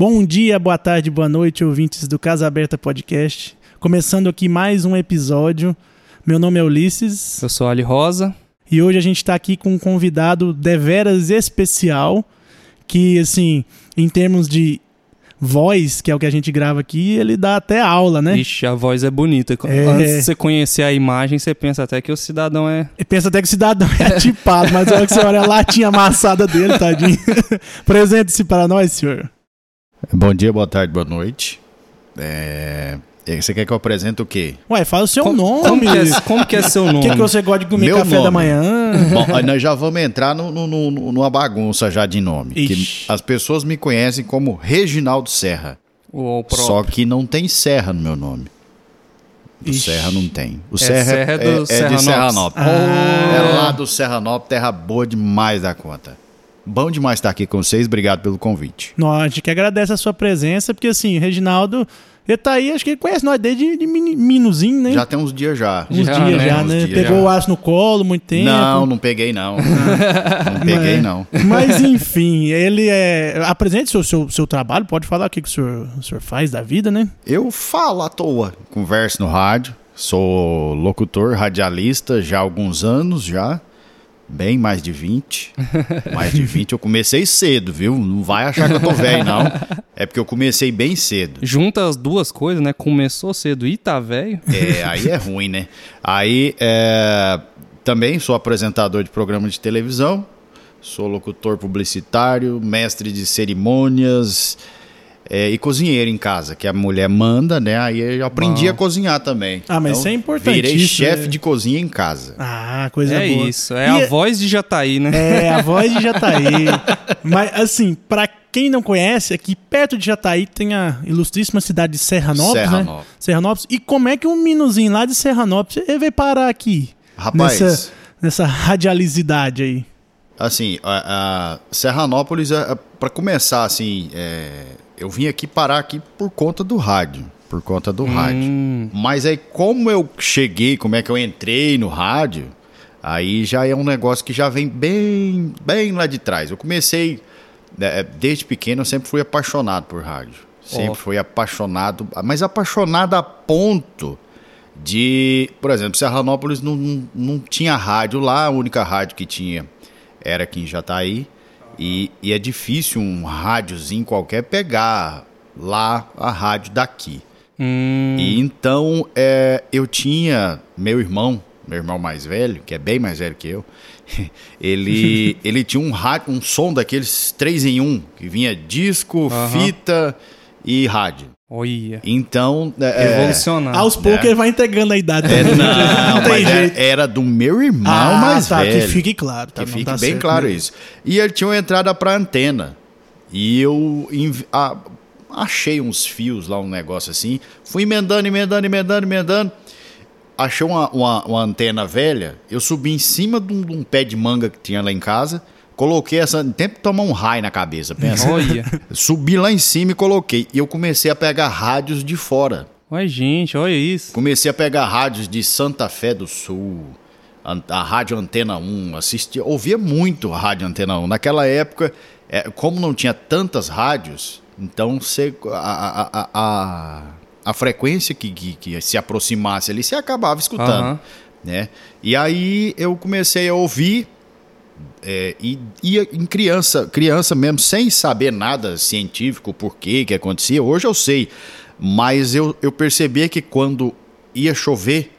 Bom dia, boa tarde, boa noite, ouvintes do Casa Aberta Podcast. Começando aqui mais um episódio. Meu nome é Ulisses. Eu sou Ali Rosa. E hoje a gente está aqui com um convidado deveras especial, que, assim, em termos de voz, que é o que a gente grava aqui, ele dá até aula, né? Ixi, a voz é bonita. É. Antes de você conhecer a imagem, você pensa até que o cidadão é. Pensa até que o cidadão é atipado, mas olha que você olha a latinha amassada dele, tadinho. Presente-se para nós, senhor. Bom dia, boa tarde, boa noite. É, Você quer que eu apresente o quê? Ué, fala o seu Como- nome. Como que é, como que é seu O nome? que, que você gosta de comer Meu café da nome. manhã? Bom, aí nós já vamos entrar no, no- no- numa bagunça já de nome. Que as pessoas me conhecem como Reginaldo Serra. O próprio. Só que não tem Serra no meu nome. Do Ixi. Serra não tem. O É Serra, Serra é, do é de Serranópolis. Serranópolis. Ah. É lá do Serranópolis, terra boa demais da conta. Bom demais estar aqui com vocês, obrigado pelo convite. Não, a gente que agradece a sua presença, porque assim, o Reginaldo, ele tá aí, acho que ele conhece nós desde de minuzinho, né? Já tem uns dias já. Uns Já, dias né? já, né? dias Pegou já. o aço no colo muito tempo. Não, não peguei não. não peguei Mas- não. Mas enfim, ele é. Apresente o seu, seu, seu trabalho, pode falar o que, que o, senhor, o senhor faz da vida, né? Eu falo à toa, converso no rádio, sou locutor, radialista já há alguns anos já, bem mais de 20. mais de 20 eu comecei cedo, viu? Não vai achar que eu tô velho não. É porque eu comecei bem cedo. Junta as duas coisas, né? Começou cedo e tá velho. É, aí é ruim, né? Aí é, também sou apresentador de programa de televisão, sou locutor publicitário, mestre de cerimônias é, e cozinheiro em casa, que a mulher manda, né? Aí eu aprendi a cozinhar também. Ah, mas isso é importantíssimo, Virei chefe né? de cozinha em casa. Ah, coisa é boa. isso. É E- a voz de Jataí, né? É, a voz de Jataí. Mas, assim, pra quem não conhece, aqui perto de Jataí tem a ilustríssima cidade de Serranópolis, né? Serranópolis. Serranópolis. E como é que um minuzinho lá de Serranópolis ele veio parar aqui? Rapaz, Nessa, nessa radialicidade aí. Assim, a, a Serranópolis, para começar, assim, é, eu vim aqui parar aqui por conta do rádio. Por conta do rádio. Hum, Mas aí, como eu cheguei, como é que eu entrei no rádio, aí já é um negócio que já vem bem, bem lá de trás. Eu comecei, né, desde pequeno, eu sempre fui apaixonado por rádio. Sempre Ó. fui apaixonado, mas apaixonado a ponto de, por exemplo, Serranópolis não, não, não tinha rádio lá, a única rádio que tinha era aqui em Jataí. E, e é difícil um rádiozinho qualquer pegar lá a rádio daqui. hum, E então é, eu tinha meu irmão, meu irmão mais velho, que é bem mais velho que eu, ele, ele tinha um rádio, um som daqueles três em um, que vinha disco, Aham. fita e rádio. Olha. Então. É, Revolucionário. Aos poucos ele vai entregando a idade. é, né? não, tem mas era, jeito. era do meu irmão Ah, mais tá, velho. que fique claro. Tá, Que não, fique tá bem certo, claro né? isso. E ele tinha uma entrada para antena. E eu a- achei uns fios lá, um negócio assim. Fui emendando, emendando, emendando, emendando. Achei uma, uma- uma antena velha. Eu subi em cima de um, de um pé de manga que tinha lá em casa. Coloquei essa. Tempo de tomar um raio na cabeça, pensa. Olha. Subi lá em cima e coloquei. E eu comecei a pegar rádios de fora. Olha, gente, olha isso. Comecei a pegar rádios de Santa Fé do Sul, an- a Rádio Antena 1, assistia, ouvia muito a Rádio Antena 1. Naquela época, é, como não tinha tantas rádios, então você, a, a, a, a, a frequência que, que, que se aproximasse ali, você acabava escutando. Aham. Né? E aí eu comecei a ouvir é, e ia em criança, criança mesmo, sem saber nada científico, por que que acontecia. Hoje eu sei, mas eu, eu percebia que quando ia chover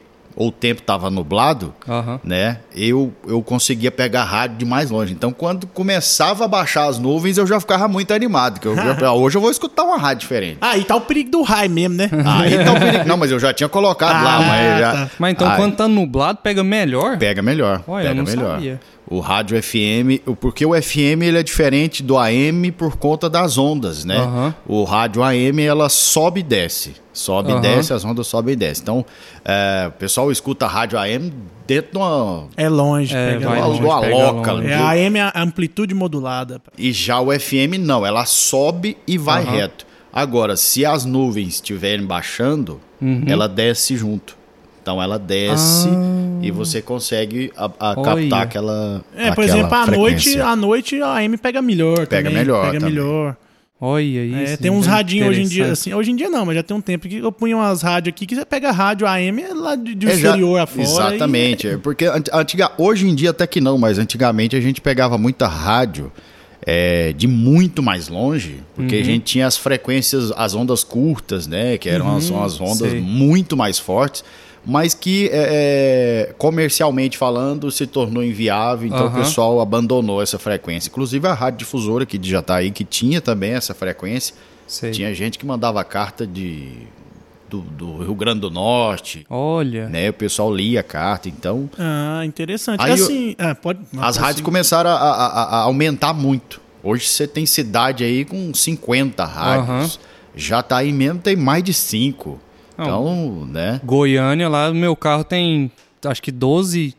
ou o tempo estava nublado, Aham. né? Eu, eu conseguia pegar rádio de mais longe. Então, quando começava a baixar as nuvens, eu já ficava muito animado. Que eu, já- hoje eu vou escutar uma rádio diferente. Ah, e tá o perigo do raio mesmo, né? Aí tá o perigo. Não, mas eu já tinha colocado lá, Ah, mas já. tá. Mas então Aí quando tá nublado, pega melhor? Pega melhor. Olha, eu pega não melhor. sabia. O rádio FM, o- porque o FM ele é diferente do AM por conta das ondas, né? Aham. O rádio AM ela sobe e desce, sobe e Aham. desce, as ondas sobem e descem. Então, é, o pessoal escuta a rádio AM dentro de uma, É longe. É, pega vai uma, longe. longe. uma pega loca. longe. É a AM a amplitude modulada. E já o FM não, ela sobe e vai Aham. reto. Agora, se as nuvens estiverem baixando, Uhum. ela desce junto. Então ela desce e você consegue a, a Ah. Captar aquela. É, por aquela exemplo, à noite, à noite a AM pega melhor Pega também, melhor Pega também. melhor. Olha isso. É, tem uns radinhos hoje em dia, assim, hoje em dia não, mas já tem um tempo que eu punho umas rádios aqui que você pega rádio AM é lá de, de É, já- exterior afora. Exatamente. é Porque ant- antiga, hoje em dia até que não, mas antigamente a gente pegava muita rádio é, de muito mais longe, porque Uhum. a gente tinha as frequências, as ondas curtas, né? Que eram as, as ondas sei. muito mais fortes, mas que é, é, comercialmente falando se tornou inviável, então o Aham. pessoal abandonou essa frequência. Inclusive a rádio difusora que já está aí, que tinha também essa frequência, Sei. tinha gente que mandava carta de do, do Rio Grande do Norte, Olha. né? O pessoal lia a carta, então Ah, interessante. Aí eu- assim, ah, pode. as rádios começaram a, a- a- aumentar muito. Hoje você tem cidade aí com 50 rádios. Já tá aí mesmo, tem mais de 5. Não. Então, né? Goiânia, lá no meu carro tem acho que 12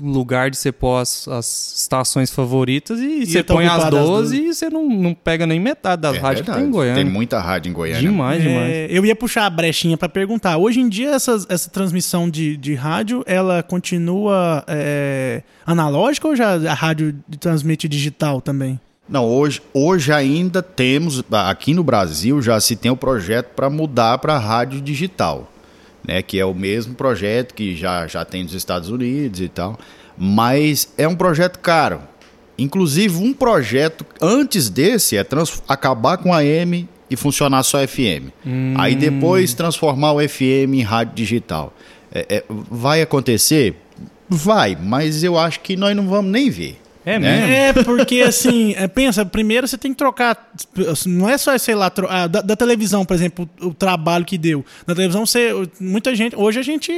lugares de você pôr as, as estações favoritas e, você tá põe as ocupado as 12 e você não, não pega nem metade das é rádios que tem em Goiânia. Tem muita rádio em Goiânia. Demais, demais. É, eu ia puxar a brechinha pra perguntar. Hoje em dia, essas- essa transmissão de, de rádio, ela continua é, analógica ou já a rádio transmite digital também? Não, hoje, hoje ainda temos, aqui no Brasil já se tem o projeto para mudar para rádio digital, né? Que é o mesmo projeto que já, já tem nos Estados Unidos e tal, mas é um projeto caro. Inclusive, um projeto antes desse é acabar com a AM e funcionar só FM. Aí depois transformar o FM em rádio digital. É- é, vai acontecer? Vai, mas eu acho que nós não vamos nem ver. É né? mesmo? É, porque assim, é, pensa, primeiro você tem que trocar. Não é só, sei lá, ah, da, da televisão, por exemplo, o, o trabalho que deu. Na televisão, você. Muita gente. Hoje a gente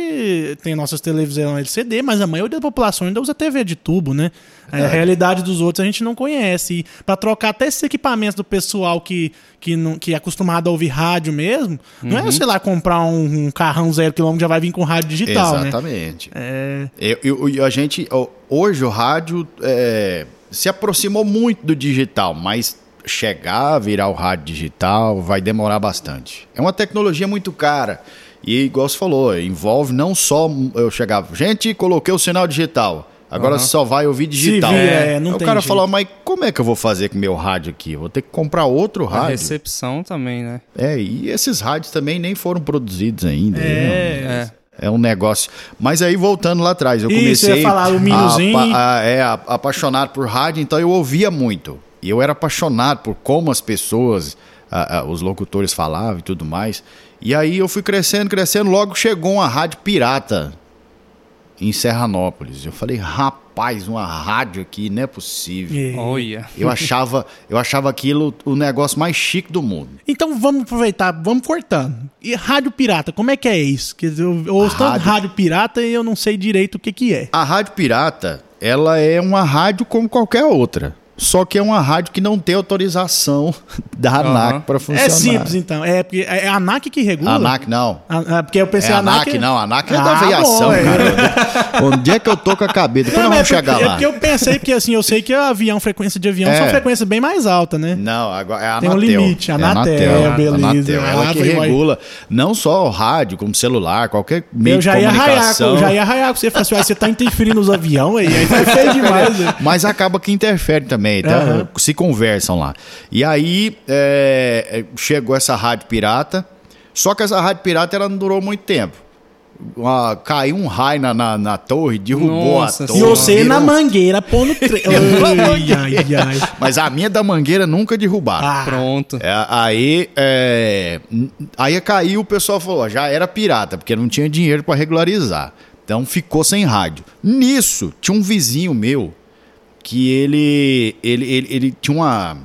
tem nossas televisões LCD, mas a maioria da população ainda usa TV de tubo, né? A realidade dos outros a gente não conhece. E pra trocar até esses equipamentos do pessoal que, que, não, que é acostumado a ouvir rádio mesmo, não é, sei lá, comprar um, um carrão zero quilômetro já vai vir com rádio digital, né? Exatamente. É. Eu, eu- eu- a gente, ó, hoje o rádio é, se aproximou muito do digital, mas chegar a virar o rádio digital vai demorar bastante. É uma tecnologia muito cara. E igual você falou, envolve não só eu chegava, gente, coloquei o sinal digital. Agora você só vai ouvir digital. vira, é, não Aí o cara jeito. falou, mas como é que eu vou fazer com o meu rádio aqui? Eu vou ter que comprar outro A rádio. recepção também, né? É, e esses rádios também nem foram produzidos ainda. É. É. É um negócio. Mas aí, voltando lá atrás, eu Isso, comecei eu ia falar, o Minuzinho. a, a- é, apaixonado por rádio, então eu ouvia muito. E eu era apaixonado por como as pessoas, a- os locutores falavam e tudo mais. E aí eu fui crescendo, crescendo, logo chegou uma rádio pirata em Serranópolis. Eu falei, rapaz, uma rádio aqui, não é possível. É. Olha. Eu achava, eu achava aquilo o negócio mais chique do mundo. Então vamos aproveitar, vamos cortando. E rádio pirata, como é que é isso? Quer dizer, eu ouço tanto Rádio- rádio pirata e eu não sei direito o que que é. A rádio pirata, ela é uma rádio como qualquer outra. Só que é uma rádio que não tem autorização da ANAC para funcionar. É simples então, é porque é a ANAC que regula. ANAC não. A- a- porque eu É pensei a ANAC. ANAC, não. A ANAC é Ah, da aviação, bom, é. cara. Onde é que eu tô com a cabeça? Depois Não, nós vamos é porque, chegar é lá. porque eu pensei, porque assim, eu sei que a avião, frequência de avião É. são frequências bem mais altas, né? Não, agora é a Tem um Anatel. limite, É a Anatel, beleza. Anatel, ela Ah, que vai. regula não só o rádio, como celular, qualquer meio Eu já de ia raiar, comunicação. eu já ia raiar com você. Falei assim, "Ué, você tá interferindo nos aviões aí, aí feio demais. né? Mas acaba que interfere também, tá? Aham. se conversam lá. E aí é, chegou essa rádio pirata, só que essa rádio pirata ela não durou muito tempo. Uma- caiu um raio na, na, na torre, derrubou Nossa a E torre. Senhora. você virou- na mangueira pondo tre... ai, ai, ai. Mas a minha da mangueira nunca derrubaram. Ah, Pronto. É, aí, é, aí caiu, o pessoal falou, já era pirata, porque não tinha dinheiro para regularizar. Então ficou sem rádio. Nisso, tinha um vizinho meu que ele, ele, ele, ele tinha uma.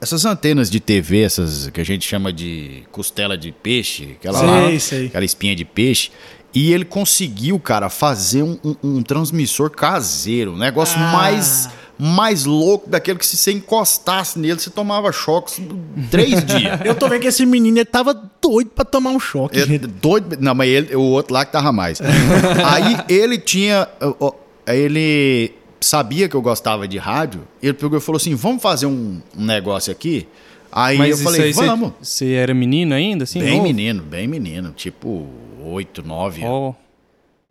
Essas antenas de TV, essas que a gente chama de costela de peixe, aquela, Sei, lá, sei. aquela espinha de peixe. E ele conseguiu, cara, fazer um, um- um transmissor caseiro. Um negócio Ah. mais, mais louco daquele que se você encostasse nele, você tomava choques três dias. Eu tô vendo que esse menino ele tava doido pra tomar um choque, Ele- gente. doido. Não, mas ele, o outro lá que tava mais. Aí ele tinha. Ele sabia que eu gostava de rádio. Ele pegou e falou assim: vamos fazer um, um negócio aqui. Aí Mas eu falei, aí, vamos. Você era menino ainda, assim? bem menino, bem menino. Tipo, oito, nove anos. Ó,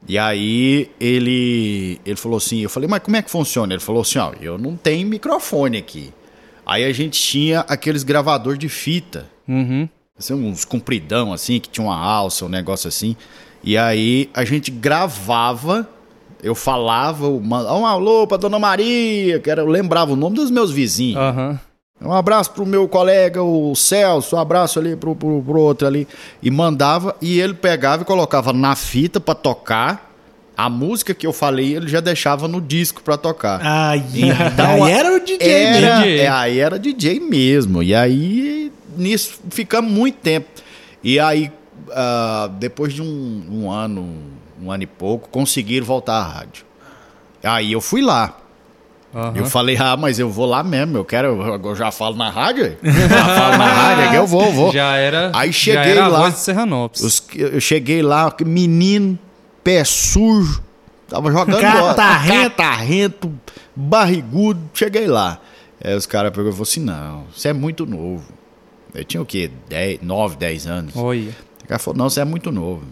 E aí ele, ele falou assim, eu falei, mas como é que funciona? Ele falou assim, ó, eu não tenho microfone aqui. Aí a gente tinha aqueles gravador de fita. Uhum. Assim, uns compridão, assim, que tinha uma alça, um negócio assim. E aí a gente gravava, eu falava, eu mandava, um alô pra Dona Maria, que era, eu lembrava o nome dos meus vizinhos. Aham. Um abraço pro meu colega, o Celso, um abraço ali pro, pro, pro outro ali. E mandava, e ele pegava e colocava na fita pra tocar. A música que eu falei, ele já deixava no disco pra tocar. Ai, Então, aí era o DJ Era, mesmo. DJ. é, aí era DJ mesmo. E aí, nisso, ficamos muito tempo. E aí, ah, depois de um, um ano, um ano e pouco, conseguiram voltar à rádio. Aí eu fui lá. Aham. Eu falei, ah, mas eu vou lá mesmo, eu quero, eu já falo na rádio. Já falo na rádio, é que eu vou, eu vou. Já era. Aí já cheguei era a lá. voz de Serranópolis. Os- eu cheguei lá, menino, pé sujo, tava jogando bola. Catarrento. catarrento, barrigudo. Cheguei lá. Aí os caras pegou e falou assim: não, você é muito novo. Eu tinha o quê? 10, 9, 10 anos. Olha. O cara falou: não, você é muito novo.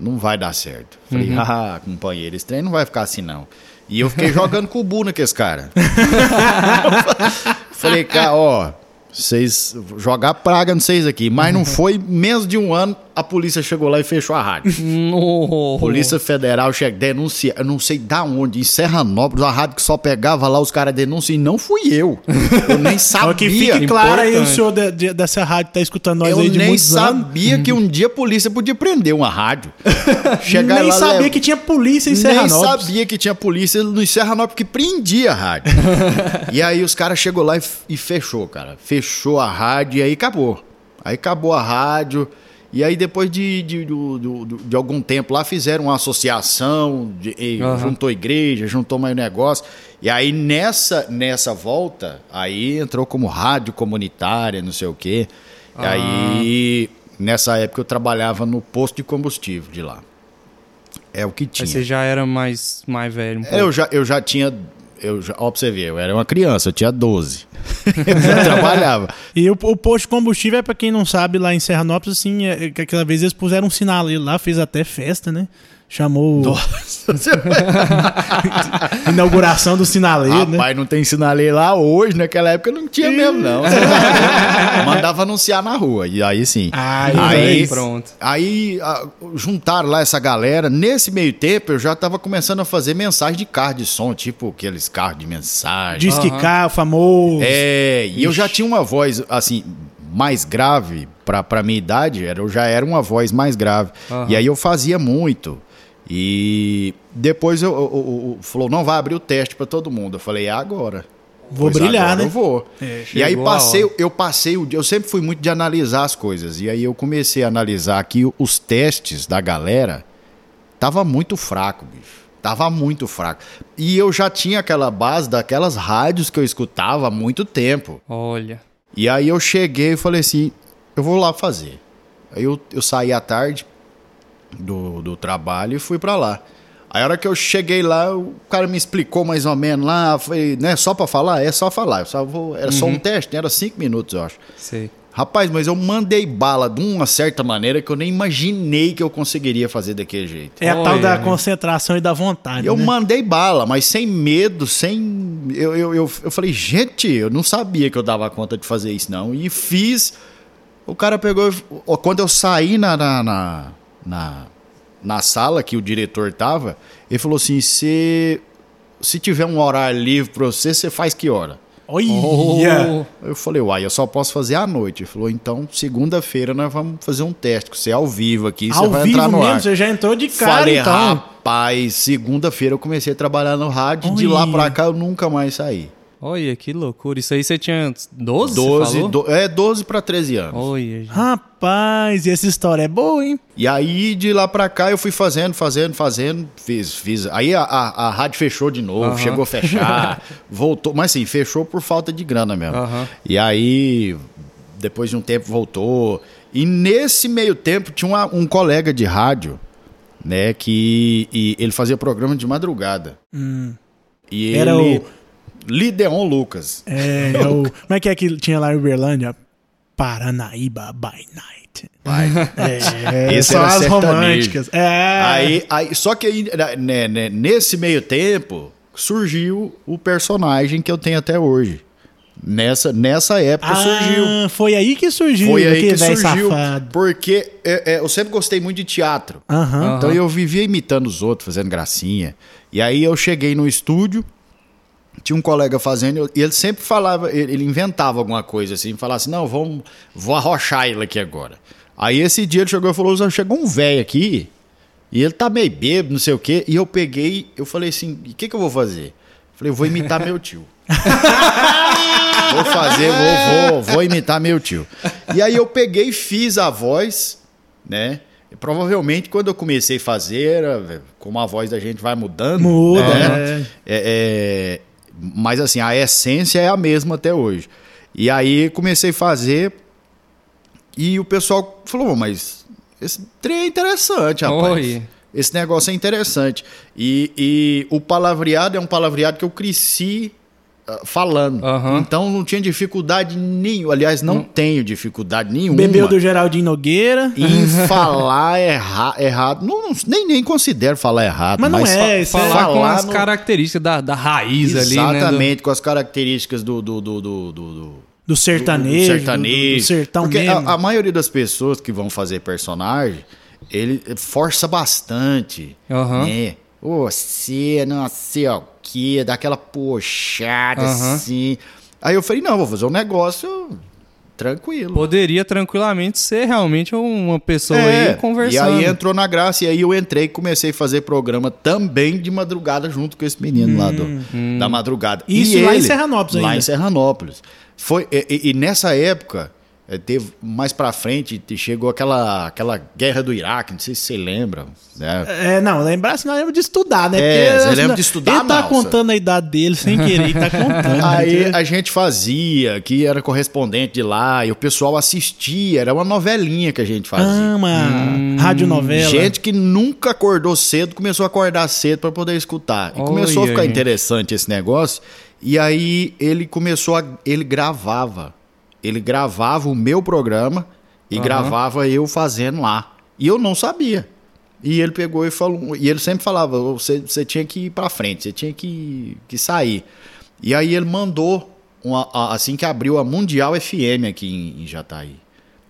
Não vai dar certo. Falei, ah, companheiro, esse trem não vai ficar assim, não. E eu fiquei jogando com o Bu naqueles caras. Falei, cara, ó, vocês jogar praga não vocês aqui. Mas não foi menos de um ano, a polícia chegou lá e fechou a rádio. No. Polícia Federal chega, denuncia, eu não sei da onde, em Serranópolis, a rádio que só pegava lá, os caras denunciam, e não fui eu. Eu nem sabia. Que fique claro aí, o senhor de- de- dessa rádio tá escutando nós eu aí de nem muitos anos. sabia que um dia a polícia podia prender uma rádio. Chegar Nem lá, sabia leva- que tinha polícia em Nem Serranópolis. sabia que tinha polícia no Serranópolis que prendia a rádio. e aí os caras chegou lá e, e fechou, cara. Fechou a rádio e aí acabou. Aí acabou a rádio. E aí depois de, de, do- de algum tempo lá fizeram uma associação, de- Aham. juntou igreja, juntou mais negócio. E aí nessa, nessa volta, aí entrou como rádio comunitária, não sei o quê. E Ah. aí nessa época eu trabalhava no posto de combustível de lá. É o que tinha. Aí você já era mais, mais velho. Um pouco. Eu já, eu já tinha. Eu já, ó, pra você ver, eu era uma criança, eu tinha 12. eu já trabalhava. E o, o posto de combustível é pra quem não sabe, lá em Serranópolis, assim, é, é que aquela vez eles puseram um sinal ali lá, fez até festa, né? Chamou a inauguração do sinaleiro, né? Rapaz, não tem sinaleiro lá hoje, naquela época não tinha mesmo, não. Mandava anunciar na rua. E aí sim. Ai, aí, pronto. Aí ah, juntaram lá essa galera. Nesse meio tempo, eu já tava começando a fazer mensagem de carro de som, tipo aqueles carros de mensagem. Diz que Aham. carro famoso. É, e eu já tinha uma voz, assim, mais grave pra, pra minha idade, era, eu já era uma voz mais grave. Aham. E aí eu fazia muito. E depois eu, eu- eu- falou, não, vai abrir o teste pra todo mundo. Eu falei, é agora. Vou Pois brilhar, né? Eu vou. É, e aí passei, eu passei o dia, eu sempre fui muito de analisar as coisas. E aí eu comecei a analisar aqui os testes da galera. Tava muito fraco, bicho. Tava muito fraco. E eu já tinha aquela base daquelas rádios que eu escutava há muito tempo. Olha. E aí eu cheguei e falei assim, eu vou lá fazer. Aí eu, eu saí à tarde do, do trabalho e fui pra lá. Aí a hora que eu cheguei lá, o cara me explicou mais ou menos lá, foi, né, só pra falar? É só falar. Eu só vou, era só um teste, né, era cinco minutos, eu acho. Sei. Rapaz, mas eu mandei bala de uma certa maneira que eu nem imaginei que eu conseguiria fazer daquele jeito. É a tal da né? concentração e da vontade. Eu né? mandei bala, mas sem medo, sem. Eu, eu, eu, eu falei, gente, eu não sabia que eu dava conta de fazer isso, não. E fiz. O cara pegou. Quando eu saí na, na, na, na, na sala que o diretor tava, ele falou assim: se, se tiver um horário livre pra você, você faz que hora? Olha! Oh, Eu falei, uai, eu só posso fazer à noite. Ele falou, então, segunda-feira nós vamos fazer um teste você ao vivo aqui, você Ao vai vivo entrar no mesmo, ar. você já entrou de cara, Falei, então. rapaz, segunda-feira eu comecei a trabalhar no rádio, de lá pra cá eu nunca mais saí. Olha, que loucura. Isso aí você tinha 12? 12, falou? do- é 12 pra 13 anos. Olha, gente. Rapaz, e essa história é boa, hein? E aí, de lá pra cá, eu fui fazendo, fazendo, fazendo, fiz, fiz. Aí a, a, a rádio fechou de novo, Aham. chegou a fechar, voltou, mas assim, fechou por falta de grana mesmo. Aham. E aí, depois de um tempo, voltou. E nesse meio tempo, tinha uma- um colega de rádio, né, que e ele fazia programa de madrugada. E Era ele... o- Lideon Lucas. É, é o, como é que é que tinha lá em Uberlândia? Paranaíba by night. É, Esse são as românticas. É. Aí, aí, só que aí, né, né, nesse meio tempo surgiu o personagem que eu tenho até hoje. Nessa, nessa época surgiu. Ah, foi aí que surgiu. Foi aí aquele que velho surgiu. safado. Porque é, é, eu sempre gostei muito de teatro. Aham. Então eu vivia imitando os outros, fazendo gracinha. E aí eu cheguei no estúdio, tinha um colega fazendo, e ele sempre falava, ele ele inventava alguma coisa assim, falava assim, não, vamos, vou arrochar ele aqui agora. Aí esse dia ele chegou e falou, "Zé, chegou um velho aqui, e ele tá meio bêbado, não sei o quê, e eu peguei, eu falei assim, o que que eu vou fazer? Falei, eu vou imitar meu tio. vou fazer, vou, vou, vou imitar meu tio. E aí eu peguei e fiz a voz, né? Provavelmente quando eu comecei a fazer, como a voz da gente vai mudando. Muda, né? é. É, é, mas assim, a essência é a mesma até hoje. E aí comecei a fazer e o pessoal falou, "Ô, mas esse trem é interessante, rapaz. Oi. Esse negócio é interessante. E, e o palavreado é um palavreado que eu cresci falando. Aham. Então não tinha dificuldade nenhuma. Aliás, não tenho dificuldade nenhuma. Bebeu do Geraldinho Nogueira. Em falar erra errado. Não, não- nem, nem considero falar errado. Mas não é, isso é- Falar com falar as no- características da, da raiz ali, né? Exatamente, com as características do, do, do, do, do- do- Do sertanejo. do sertanejo. Do, do sertão Porque mesmo. a, a maioria das pessoas que vão fazer personagem, ele força bastante. Aham. Né? Você, não sei o quê, dá aquela puxada Aham. assim. Aí eu falei, não, vou fazer um negócio tranquilo. Poderia tranquilamente ser realmente uma pessoa É, aí conversando. E aí entrou na graça, e aí eu entrei e comecei a fazer programa também de madrugada junto com esse menino lá do, da madrugada. Hum, Isso e lá em ele- Serranópolis Lá ainda. em Serranópolis. Foi, e, e- e nessa época, eh, teve mais pra frente, te- chegou aquela, aquela guerra do Iraque, não sei se você lembra. Né? É, não, lembrar se não lembra de estudar, né? É, Porque, você lembra de estudar, Ele tá contando a idade dele sem querer, ele tá contando. Aí né? a gente fazia, que era correspondente de lá, e o pessoal assistia, era uma novelinha que a gente fazia. Ama radionovela. Gente que nunca acordou cedo, começou a acordar cedo para poder escutar. E começou a ficar gente. interessante esse negócio. E aí ele começou a. Ele gravava. Ele gravava o meu programa e Aham. gravava eu fazendo lá. E eu não sabia. E ele pegou e falou. E ele sempre falava: você, você tinha que ir para frente, você tinha que, que sair. E aí ele mandou, uma- assim que abriu a Mundial FM aqui em, em Jataí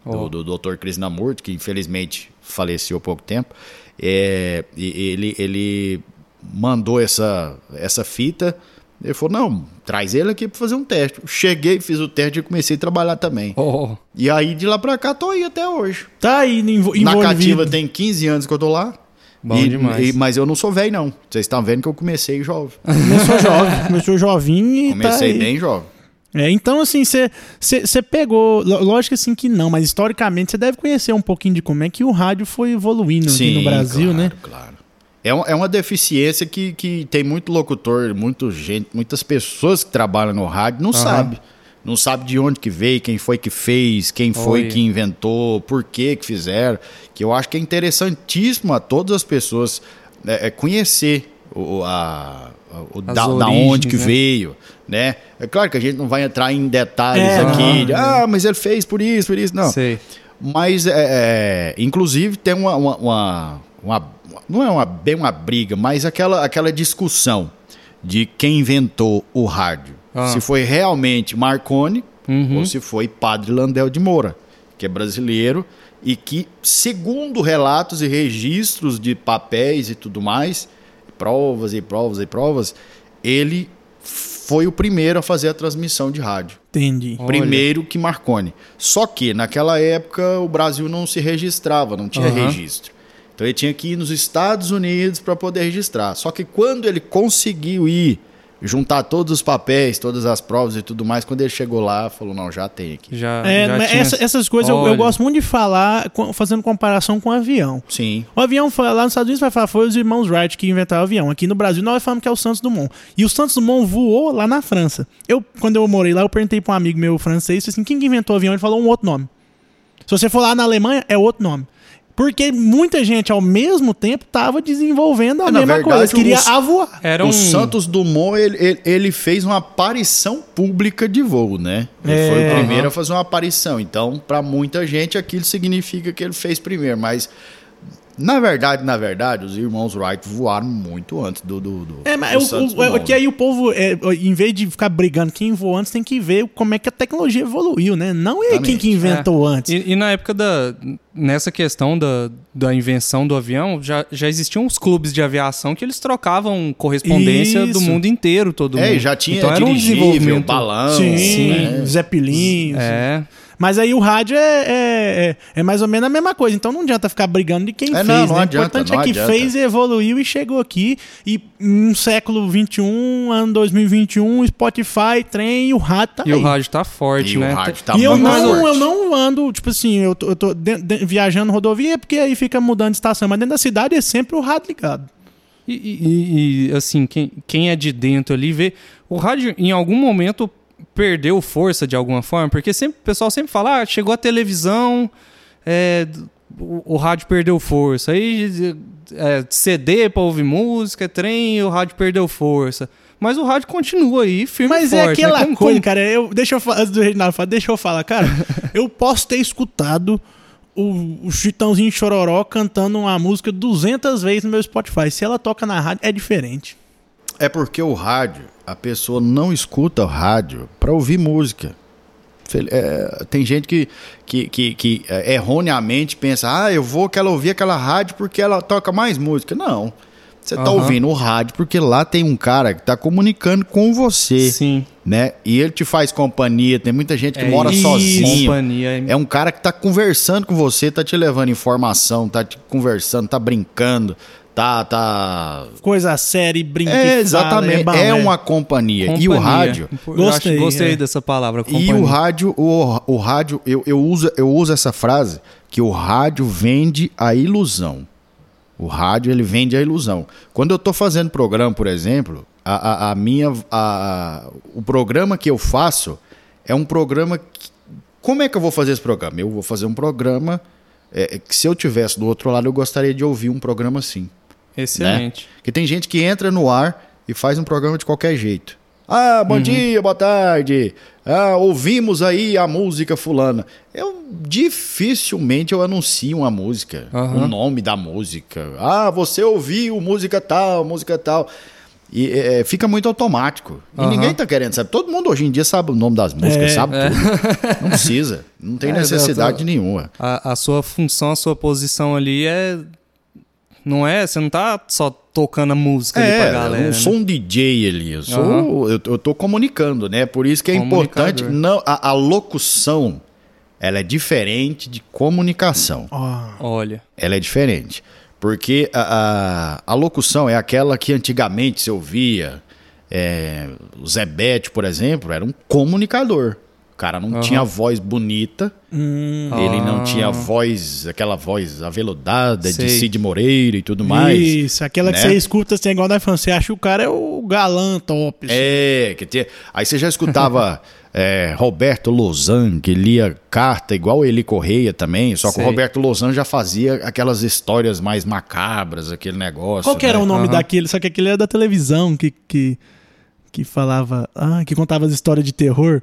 Ó. do, do Dr. Cris Namurto, que infelizmente faleceu há pouco tempo. É, ele, ele mandou essa, essa fita. Ele falou: não, traz ele aqui para fazer um teste. Cheguei, fiz o teste e comecei a trabalhar também. Oh, E aí de lá pra cá tô aí até hoje. Tá aí envo- Na envolvido. cativa tem 15 anos que eu tô lá. Bom E- demais. e- mas eu não sou velho, não. Vocês estão vendo que eu comecei jovem. Começou jovem, começou jovinho e tá Comecei aí. bem jovem. É, então, assim, você pegou. Lógico assim que não, mas historicamente você deve conhecer um pouquinho de como é que o rádio foi evoluindo aqui no Brasil, claro, né? Claro. É, um- é uma deficiência que, que tem muito locutor, muito gente, muitas pessoas que trabalham no rádio não sabe. Não sabe de onde que veio, quem foi que fez, quem foi Oi. que inventou, por que que fizeram. Que eu acho que é interessantíssimo a todas as pessoas é, é, conhecer o, a, o, da, da origens, onde que né? veio, né? É claro que a gente não vai entrar em detalhes É, aqui. de, ah, mas ele fez por isso, por isso. Não. sei. Mas, é, é, inclusive, tem uma, uma, uma- uma- Não é uma, bem uma briga, mas aquela, aquela discussão de quem inventou o rádio. Ah. Se foi realmente Marconi Uhum. ou se foi Padre Landel de Moura, que é brasileiro e que, segundo relatos e registros de papéis e tudo mais, provas e provas e provas, ele foi o primeiro a fazer a transmissão de rádio. Entendi. Olha. Primeiro que Marconi. Só que naquela época o Brasil não se registrava, não tinha Aham. registro. Então ele tinha que ir nos Estados Unidos para poder registrar. Só que quando ele conseguiu ir, juntar todos os papéis, todas as provas e tudo mais, quando ele chegou lá, falou: não, já tem aqui. Já, É, já mas tinha- essa- essas coisas eu, eu gosto muito de falar fazendo comparação com o avião. Sim. O avião foi, lá nos Estados Unidos vai falar, foi os irmãos Wright que inventaram o avião. Aqui no Brasil nós falamos que é o Santos Dumont. E o Santos Dumont voou lá na França. Eu, quando eu morei lá, eu perguntei pra um amigo meu francês, assim, quem que inventou o avião? Ele falou um outro nome. Se você for lá na Alemanha, é outro nome. Porque muita gente, ao mesmo tempo, tava desenvolvendo a É, na mesma coisa. Eles verdade, queriam os- avoar. Era O um... Santos Dumont, ele, ele, ele fez uma aparição pública de voo, né? Ele É. foi o primeiro Aham. a fazer uma aparição. Então, para muita gente, aquilo significa que ele fez primeiro. Mas Na verdade, na verdade, os irmãos Wright voaram muito antes do. do, do É, mas do o- Santos o, é, que aí o povo, é, em vez de ficar brigando quem voou antes, tem que ver como é que a tecnologia evoluiu, né? Não é quem que inventou antes. E, e na época da. Nessa questão da, da invenção do avião, já, já existiam uns clubes de aviação que eles trocavam correspondência do Isso. mundo inteiro, todo É, mundo. já tinha então, era um desenvolvimento. balão. Sim, né? Zeppelin. É. Mas aí o rádio é, é, é- é mais ou menos a mesma coisa. Então não adianta ficar brigando de quem É, fez. não, não né? adianta, o importante não é que adianta. fez, evoluiu e chegou aqui. E no século XXI, ano 2021, Spotify, trem e o rádio tá E aí. o rádio tá forte, E né? o rádio tá e eu não, forte. eu não ando, tipo assim, eu tô, eu tô de- de- viajando rodovia porque aí fica mudando de estação. Mas dentro da cidade é sempre o rádio ligado. E, e- e, assim, quem, quem é de dentro ali vê. O rádio, em algum momento, perdeu força de alguma forma, porque sempre, o pessoal sempre fala: ah, chegou a televisão, é, o, o rádio perdeu força. Aí é, CD pra ouvir música, trem, o rádio perdeu força. Mas o rádio continua aí, firme Mas e forte. é aquela né? Como- coisa, como- cara. Eu, deixa eu falar, antes do Reginaldo falar, deixa eu falar, cara. eu posso ter escutado o, o Chitãozinho Chororó cantando uma música 200 vezes no meu Spotify. Se ela toca na rádio, é diferente. É porque o rádio, a pessoa não escuta o rádio para ouvir música. É, tem gente que, que, que, que, é, erroneamente pensa, ah, eu vou que ela ouvir aquela rádio porque ela toca mais música. Não. Você tá Aham. ouvindo o rádio porque lá tem um cara que tá comunicando com você, Sim. né? E ele te faz companhia. Tem muita gente que É mora isso. sozinho. Companhia. É um cara que tá conversando com você, tá te levando informação, tá te conversando, tá brincando, tá tá Coisa séria, brinca. é, e fala, exatamente. bom, é, né? uma companhia. E o Companhia. rádio. Eu Gostei, acho- gostei é. dessa palavra, E companhia. o rádio, o, o rádio, eu, eu, uso, eu uso essa frase que o rádio vende a ilusão. O rádio ele vende a ilusão. Quando eu estou fazendo programa, por exemplo, a, a, a minha, a, a- o programa que eu faço é um programa. Que, como é que eu vou fazer esse programa? Eu vou fazer um programa é, que se eu tivesse do outro lado eu gostaria de ouvir um programa assim. Excelente. Porque tem gente que entra no ar e faz um programa de qualquer jeito. Ah, bom dia, boa tarde. Ah, ouvimos aí a música fulana. Eu dificilmente eu anuncio uma música, Aham. o nome da música. Ah, você ouviu música tal, música tal. E é, fica muito automático. E Aham. ninguém tá querendo saber. Todo mundo hoje em dia sabe o nome das músicas, É. sabe tudo. Não precisa. Não tem É, necessidade nenhuma. A, a sua função, a sua posição ali é. Não é? Você não tá só tocando a música ali pra É, galera. eu não sou né? um DJ ali, eu sou, Aham. eu, eu tô comunicando, né? Por isso que é importante, não, a, a locução, ela é diferente de comunicação, Ó, Olha. ela é diferente, porque a, a, a locução é aquela que antigamente se ouvia, é, o Zé Bete, por exemplo, era um comunicador, cara não Aham. tinha voz bonita, ele não Ah. tinha voz, aquela voz aveludada Sei. de Cid Moreira e tudo mais. Isso, aquela que né? você escuta assim, igual da você acha que o cara é o galã top. assim. É, que tinha... aí você já escutava é, Roberto Lozan, que lia carta igual ele Correia também, só que Sei. o Roberto Lozan já fazia aquelas histórias mais macabras, aquele negócio. Qual que era né? o nome Aham. daquele? Só que aquele era da televisão que, que, que falava. Ah, que contava as histórias de terror.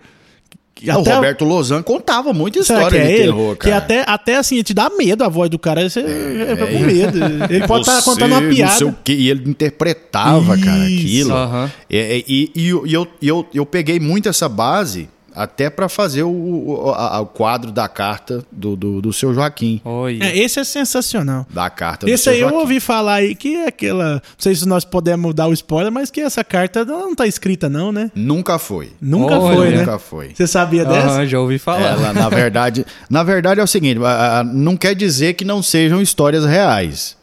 Que O Roberto Lozan contava muita história que é de ele? terror, Que cara. até, até assim, te dá medo a voz do cara. Você fica com medo. Ele pode estar Você, contando uma piada. o quê, e ele interpretava, cara, Isso. aquilo. Aham. É, é, E, e eu- e eu, e eu, eu peguei muito essa base até para fazer o, o, a- o quadro da carta do, do, do seu Joaquim. É, esse é sensacional. Da carta do Esse seu aí eu ouvi falar aí que é aquela. Não sei se nós podemos dar o spoiler, mas que essa carta não tá escrita, não, né? Nunca foi. Nunca foi, né? Nunca foi. Você sabia dessa? Aham, já ouvi falar. Ela, na verdade, na verdade é o seguinte, não quer dizer que não sejam histórias reais.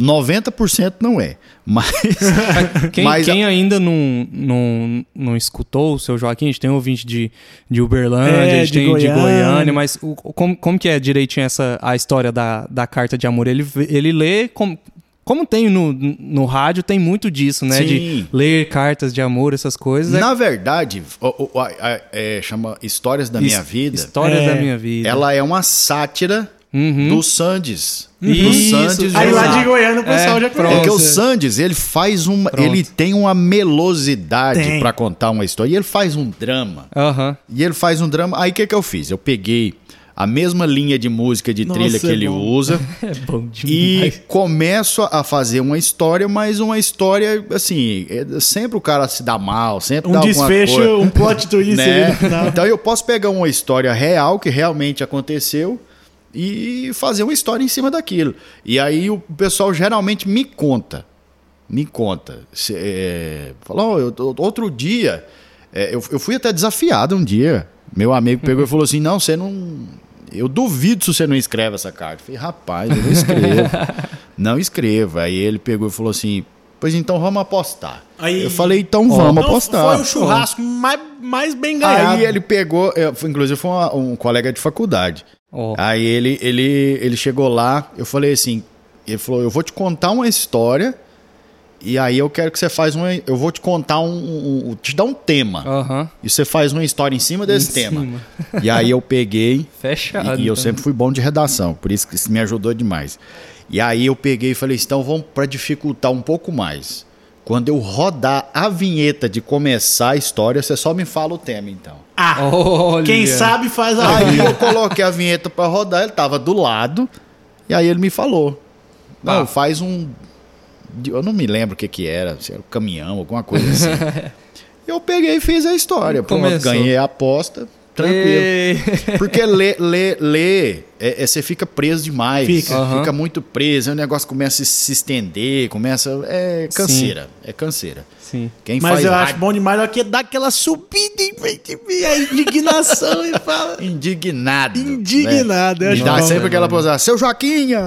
90% não é. Mas Quem, Mas quem ainda não, não, não escutou o seu Joaquim, a gente tem ouvinte de, de Uberlândia, É, a gente de tem de Goiânia. Goiânia, mas o- como, como que é direitinho essa, a história da, da carta de amor? Ele, ele lê como. Como tem no, no rádio, tem muito disso, né? Sim. De ler cartas de amor, essas coisas. É na verdade, o- o- a- a- é, chama Histórias da Minha Vida. Histórias É. da minha vida. Ela é uma sátira Uhum. do Sandes. Do Isso. Sandes Aí lá de Goiânia o pessoal É, já conhece. Porque o Sandes, ele faz uma. Pronto. Ele tem uma melosidade pra contar uma história. E ele faz um drama. Aham. E ele faz um drama. Aí o que, que eu fiz? Eu peguei a mesma linha de música de Nossa, trilha que é ele bom. usa. É bom E demais. começo a fazer uma história, mas uma história, assim, é- sempre o cara se dá mal, sempre Um dá alguma desfecho, coisa, um plot twist né? ali no final. Então eu posso pegar uma história real que realmente aconteceu e fazer uma história em cima daquilo. E aí o pessoal geralmente me conta, me conta. Se, é, falou, "Ó, eu- outro dia, é, eu, eu fui até desafiado um dia. Meu amigo pegou e falou assim: não, você não. Eu duvido se você não escreve essa carta. Eu falei, rapaz, eu não escrevo. não escrevo. Aí ele pegou e falou assim: pois então vamos apostar. Aí- eu falei, então vamos Não, apostar. Foi o churrasco mais, mais bem ganhado. Aí ele pegou, eu- inclusive foi uma- um colega de faculdade. Ó. Aí ele, ele, ele chegou lá, eu falei assim, ele falou, eu vou te contar uma história e aí eu quero que você faz uma, eu vou te contar um, um- um- te dar um tema e você faz uma história em cima desse Em tema. cima. E aí eu peguei Fechado. e, e eu então. sempre fui bom de redação, por isso que isso me ajudou demais. E aí eu peguei e falei, então vamos para dificultar um pouco mais. Quando eu rodar a vinheta de começar a história, você só me fala o tema então. Ah, Olha. quem sabe faz a Aí eu coloquei a vinheta pra rodar, ele tava do lado, e aí ele me falou: Não, Ah. faz um. Eu não me lembro o que que era, se era um caminhão, alguma coisa assim. eu peguei e fiz a história. Pronto, Começou. ganhei a aposta, tranquilo. Porque ler, ler, ler, é, é- você fica preso demais. Fica. Aham. Fica muito preso, o negócio começa a se estender, começa. É canseira. É canseira. Sim. Quem Mas faz eu rádio- acho bom demais hora que dá aquela subida em frente a indignação e fala. Indignado. Indignado, Né? acho E dá bom. sempre aquela posada. Seu Joaquinha!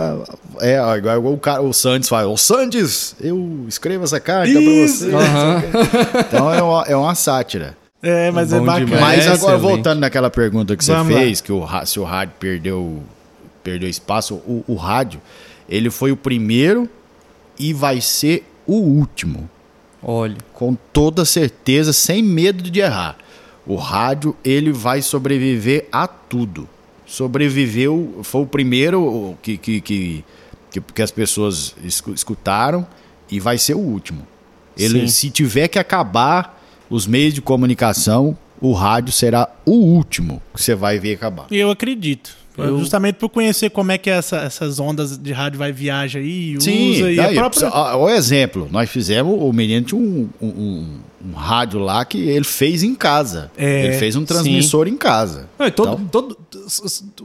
É, igual o, cara, o Sandes fala. Ô Sandes, eu escrevo essa carta Isso. pra você. Então é uma, é uma sátira. É, mas é Bom bacana. demais. Mas É agora, excelente. voltando naquela pergunta que você Vamos lá. fez, que o, se o rádio perdeu, perdeu espaço, o, o rádio, ele foi o primeiro e vai ser o último. Olha. Com toda certeza, sem medo de errar. O rádio, ele vai sobreviver a tudo. Sobreviveu, foi o primeiro que, que, que, que, que as pessoas escu- escutaram e vai ser o último. Ele, Sim. se tiver que acabar os meios de comunicação, o rádio será o último que você vai ver acabar. Eu acredito. Eu- Justamente por conhecer como é que essa- essas ondas de rádio vai viaja aí, usa Sim, e a daí, própria... ó, ó, exemplo, nós fizemos, o menino tinha um, um, um- um rádio lá que ele fez em casa. É, ele fez um transmissor em casa. E todo, Então- todo-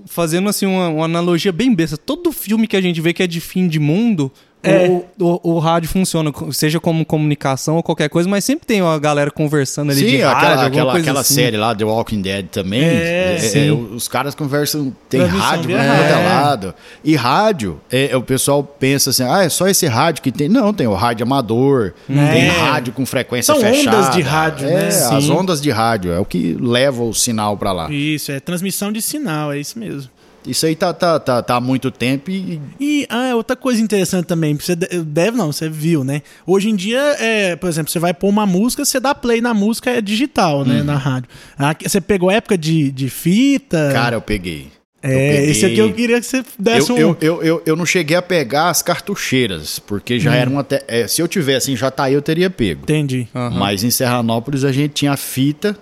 fazendo assim uma, uma analogia bem besta, todo filme que a gente vê que é de fim de mundo, É. o, o, o rádio funciona, seja como comunicação ou qualquer coisa, mas sempre tem uma galera conversando ali de Sim, rádio, aquela, aquela, aquela assim. série lá, The Walking Dead também. É, é, é, os caras conversam, tem Transmissão rádio pra todo É. lado. E rádio, é, é, o pessoal pensa assim, ah, é só esse rádio que tem. Não, tem o rádio amador, É. tem rádio com frequência São fechada. ondas de rádio, é, né? as Sim. ondas de rádio, é o que leva o sinal pra lá. Isso, é transmissão de sinal, é isso mesmo. Isso aí tá, tá, tá, tá há muito tempo e E ah, outra coisa interessante também, você de- deve não, você viu, né? Hoje em dia, é, por exemplo, você vai pôr uma música, você dá play na música, é digital, Hum. né? Na rádio. Aqui- Você pegou a época de, de fita. Cara, eu peguei. Eu é, peguei- esse aqui eu queria que você desse Eu, um. eu, eu, eu, eu não cheguei a pegar as cartucheiras, porque Hum. já eram até. é, se eu tivesse em Jataí, eu teria pego. Entendi. Aham. Mas em Serranópolis a gente tinha fita,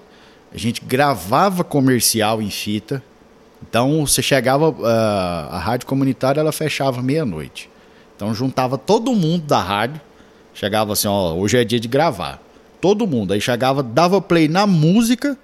a gente gravava comercial em fita. Então você chegava, ah, a rádio comunitária ela fechava meia-noite. Então juntava todo mundo da rádio, chegava assim, ó, hoje é dia de gravar. Todo mundo. Aí chegava, dava play na música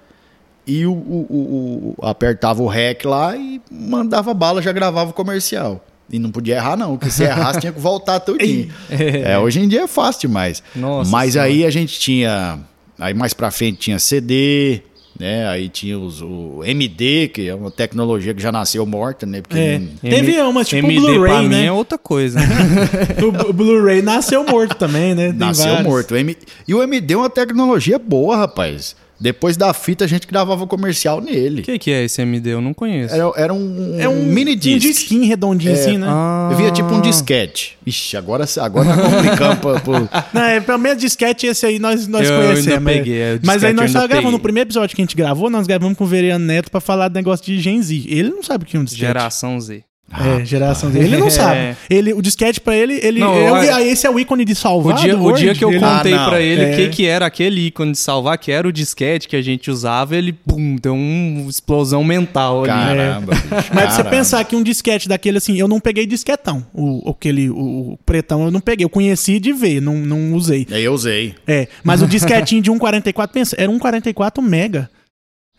e o- o- o- apertava o rec lá e mandava bala, já gravava o comercial. E não podia errar, não, porque se errasse tinha que voltar tudinho. É, hoje em dia é fácil demais. Nossa Mas Senhora. aí a gente tinha. Aí mais pra frente tinha CD, né? Aí tinha os, o MD, que é uma tecnologia que já nasceu morta, né? Porque É. não- Teve uma, tipo MD Blu-ray, pra mim né? é outra coisa. O, o Blu-ray nasceu morto também, né? Tem nasceu vários. morto. O M- E o MD é uma tecnologia boa, rapaz. Depois da fita a gente gravava comercial O nele. que, que é esse MD? Eu não conheço. Era, era um, É um mini Um disc. disquinho redondinho assim, né? Ah. Eu via tipo um disquete. Ixi, agora, agora tá complicando pra, pro- Não, é, pelo menos disquete esse aí nós, nós Eu conhecemos. ainda peguei, é, o Mas aí nós só gravamos, peguei. no primeiro episódio que a gente gravou, nós gravamos com o Veriano Neto pra falar do negócio de Gen Z. Ele não sabe o que é um disquete. Geração Z. É, geração dele. Ele não sabe. É. Ele, o disquete pra ele, ele Não, é o- eu- ah, esse é o ícone de O salvar dia, do o dia que eu Ele- contei Ah, não. pra ele o É. que, que era aquele ícone de salvar, que era o disquete que a gente usava, ele, pum, deu uma explosão mental ali. Caramba. bicho, Mas se você caramba. pensar que um disquete daquele assim, eu não peguei disquetão. O, aquele, o, o pretão eu não peguei. Eu conheci de ver, não, não usei. Aí eu usei. É, mas o disquetinho de 1,44, pensa, era 1,44 mega.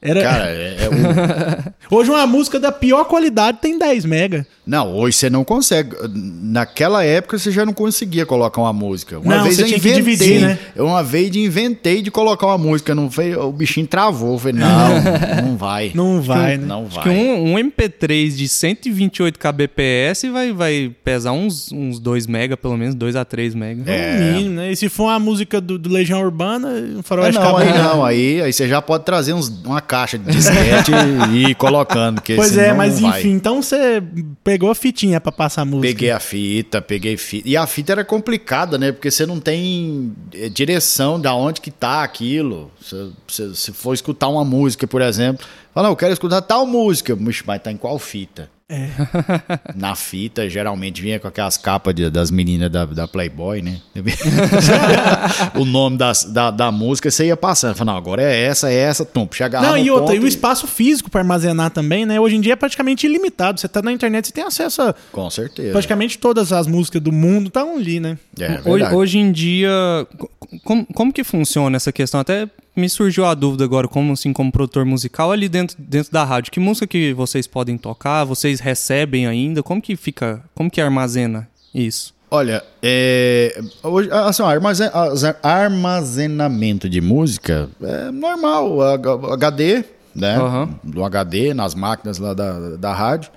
Era, Cara, é, é o- Hoje uma música da pior qualidade tem 10 mega. Não, hoje você não consegue. Naquela época você já não conseguia colocar uma música. Uma Não, vez você eu que inventei. dividir, né? Eu uma vez inventei de colocar uma música. Não foi, o bichinho travou. Eu falei, não, não vai. Não vai, né? Não Acho que vai. um, um MP3 de 128 kbps vai, vai pesar uns, uns 2 mega, pelo menos, 2 a 3 mega. É. No mínimo, né? E se for uma música do, do Legião Urbana, um faroeste não, aí não, aí, aí você já pode trazer uns- uma caixa de disquete e ir colocando. Porque Pois é, mas vai. enfim, então você pegou a fitinha pra passar a música. Peguei a fita, peguei fita. E a fita era complicada, né? Porque você não tem eh, direção de onde que tá aquilo. Se, se, se for escutar uma música, por exemplo, fala, não, eu quero escutar tal música. Mas tá em qual fita? É. Na fita, geralmente vinha com aquelas capas de- das meninas da, da Playboy, né? o nome das- da, da música, você ia passando. Fala, não, agora é essa, é essa, tum, chegava Não, e outra, e o espaço físico pra armazenar também, né? Hoje em dia é praticamente ilimitado. Você tá na internet, você tem acesso a Com certeza. praticamente todas as músicas do mundo, estão ali, né? É, Hoje, verdade. hoje em dia, co- como, como que funciona essa questão? Até me surgiu a dúvida agora, como assim, como produtor musical, ali dentro, dentro da rádio. Que música que vocês podem tocar? Vocês recebem ainda? Como que fica, como que armazena isso? Olha, é, hoje, assim, armazen- armazen- armazenamento de música é normal, HD, né? Aham. Do HD, nas máquinas lá da, da rádio.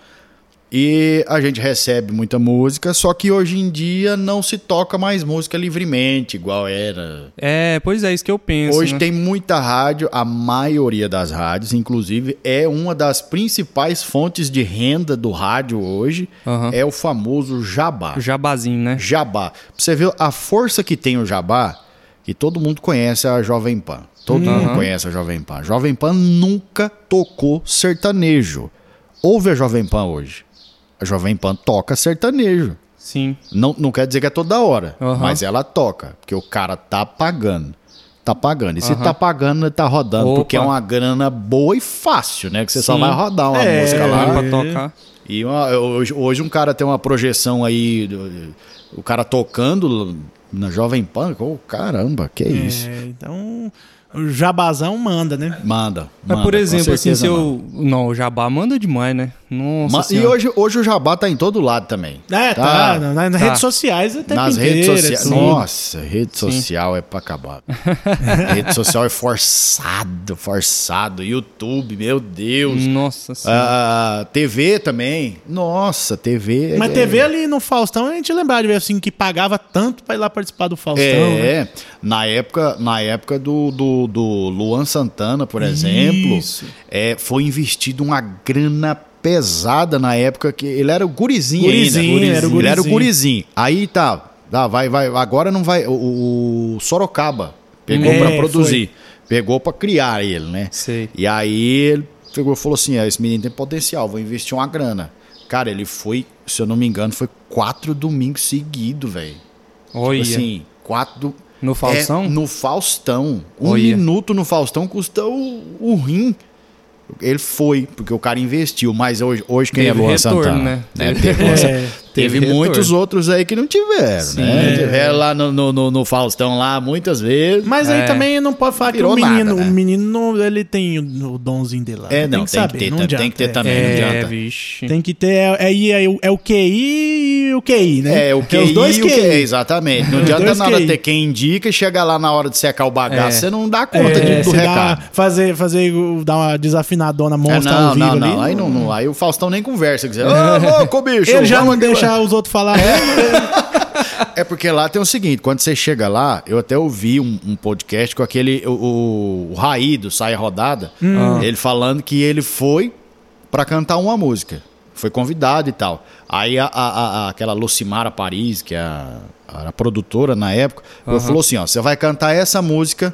E a gente recebe muita música, só que hoje em dia não se toca mais música livremente, igual era. É, pois é, isso que eu penso. Hoje né? tem muita rádio, a maioria das rádios, inclusive, é uma das principais fontes de renda do rádio hoje, Aham. é o famoso jabá. o jabazinho, né? Jabá. Você ver a força que tem o Jabá, que todo mundo conhece a Jovem Pan. Todo mundo Aham. conhece a Jovem Pan. Jovem Pan nunca tocou sertanejo. Ouve a Jovem Pan hoje. A Jovem Pan toca sertanejo. Sim. Não, não quer dizer que é toda hora, Aham. mas ela toca, porque o cara tá pagando. Tá pagando. E se Aham. tá pagando, tá rodando, Opa. porque é uma grana boa e fácil, né? Que você só Sim. vai rodar uma É, música lá. Dá pra tocar. E uma- hoje, hoje um cara tem uma projeção aí, o cara tocando na Jovem Pan, oh, caramba, que isso. É, então, o jabazão manda, né? Manda, Mas, manda, por exemplo, assim, se manda. eu. Não, o jabá manda demais, né? Nossa. Ma- e hoje, hoje o Jabá tá em todo lado também. É, tá. na- nas tá. redes sociais até Nas redes sociais. Assim. Nossa, rede social é pra acabar. rede social é forçado, forçado. YouTube, meu Deus. Nossa senhora. Ah, TV também. Nossa, TV. Mas é- TV ali no Faustão, a gente lembrava de ver assim, que pagava tanto pra ir lá participar do Faustão. né? É, na época, na época do, do, do Luan Santana, por exemplo, Isso. é, foi investido uma grana pesada na época que ele era o gurizinho, Gurizinho, ainda. era o Ele era o gurizinho. gurizinho. Aí tá, tá, vai, vai, agora não vai. O, o Sorocaba pegou É, pra produzir, pegou pra criar ele, né? Sei. E aí ele pegou falou assim: "Ah, esse menino tem potencial, vou investir uma grana. Cara, ele foi, se eu não me engano, foi quatro domingos seguidos, velho. Olha. Tipo assim, quatro. No Faustão? É, no Faustão. Um minuto no Faustão custa o, o rim. Ele foi, porque o cara investiu, mas hoje, hoje quem Teve é Luan retorno, Santana? né? Teve, É, teve teve muitos outros aí que não tiveram, né? Tiveram lá no, no, no- Faustão lá muitas vezes. Mas aí É. também não pode falar que Virou o menino, nada, né? o menino não- ele tem o, o donzinho dele lá. É, não, tem que tem que saber, ter, não tem adianta, que ter é. também. não É, adianta. vixe. Tem que ter, é, é, é, o- é o QI e o QI, né? É, o QI os dois e o QI. QI, exatamente. Não adianta nada QI. ter quem indica e chegar lá na hora de secar o bagaço, É. você não dá conta É, de, do se dá- recado. fazer, fazer, dar uma desafinadona É, monstra não, ao vivo não, ali. não. Aí, não, não. aí o Faustão nem conversa. Ô, louco, bicho. Ele já não aqui, deixa os outros falar. É porque lá tem o seguinte, quando você chega lá, eu até ouvi um, um podcast com aquele, o, o, Raí do Saia Rodada, ele falando que ele foi pra cantar uma música. Foi convidado e tal. Aí a, a- a- aquela Lucimara Paris, que é a, a produtora na época, falou assim, ó, você vai cantar essa música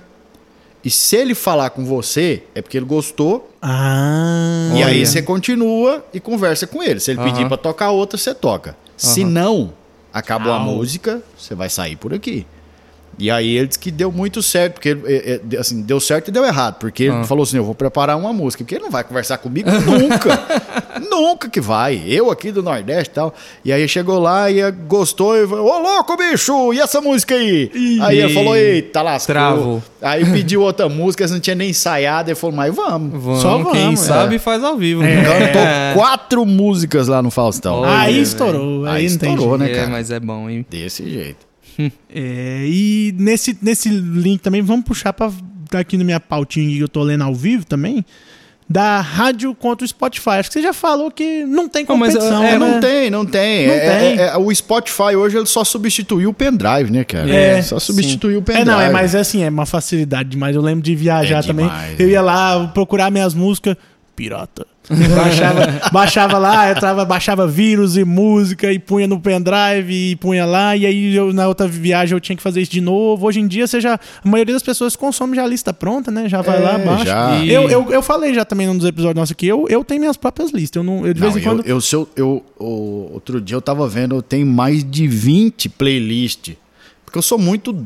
E se ele falar com você, é porque ele gostou. Ah. E aí Olha. você continua e conversa com ele. Se ele Aham. pedir pra tocar outra, você toca. Se não, acabou a música, você vai sair por aqui. E aí ele disse que deu muito certo, porque é, é, assim, deu certo e deu errado, porque ele falou assim: eu vou preparar uma música, porque ele não vai conversar comigo nunca. nunca que vai. Eu aqui do Nordeste e tal. E aí chegou lá e eh, gostou e falou: Ô louco, bicho, e essa música aí? aí ele falou: Eita, lascou. Travou. Aí pediu outra música, não tinha nem ensaiado. Ele falou: Mas vamos. Vamos, Só quem vamos, sabe é. faz ao vivo. Cantou né? quatro músicas lá no Faustão. Olha, Aí estourou. Aí, Aí estourou, né, É, cara? mas é bom, hein? Desse jeito. É, e nesse, nesse link também, vamos puxar pra tá aqui na minha pautinha que eu tô lendo ao vivo também, da rádio contra o Spotify. Acho que você já falou que não tem Não, mas, competição, é, né? Não tem, não tem. Não É- tem. é- é- o Spotify hoje ele só substituiu o pendrive, né, cara? É, só substituiu o É, pendrive. não, é, mas assim, é uma facilidade demais. Eu lembro de viajar É também. demais, eu é. ia lá procurar minhas músicas, pirata. Baixava, baixava lá, entrava, baixava vírus e música e punha no pendrive e punha lá. E aí eu, na outra viagem eu tinha que fazer isso de novo. Hoje em dia você já. A maioria das pessoas consome já a lista pronta, né? Já vai É, lá, baixa. já. E- Eu, eu, eu falei já também num dos episódios nossos aqui, eu, eu tenho minhas próprias listas. Eu, não, eu de Não, vez em eu, quando. eu, se eu, eu- o- outro dia eu tava vendo, eu tenho mais de 20 playlists. Porque eu sou muito.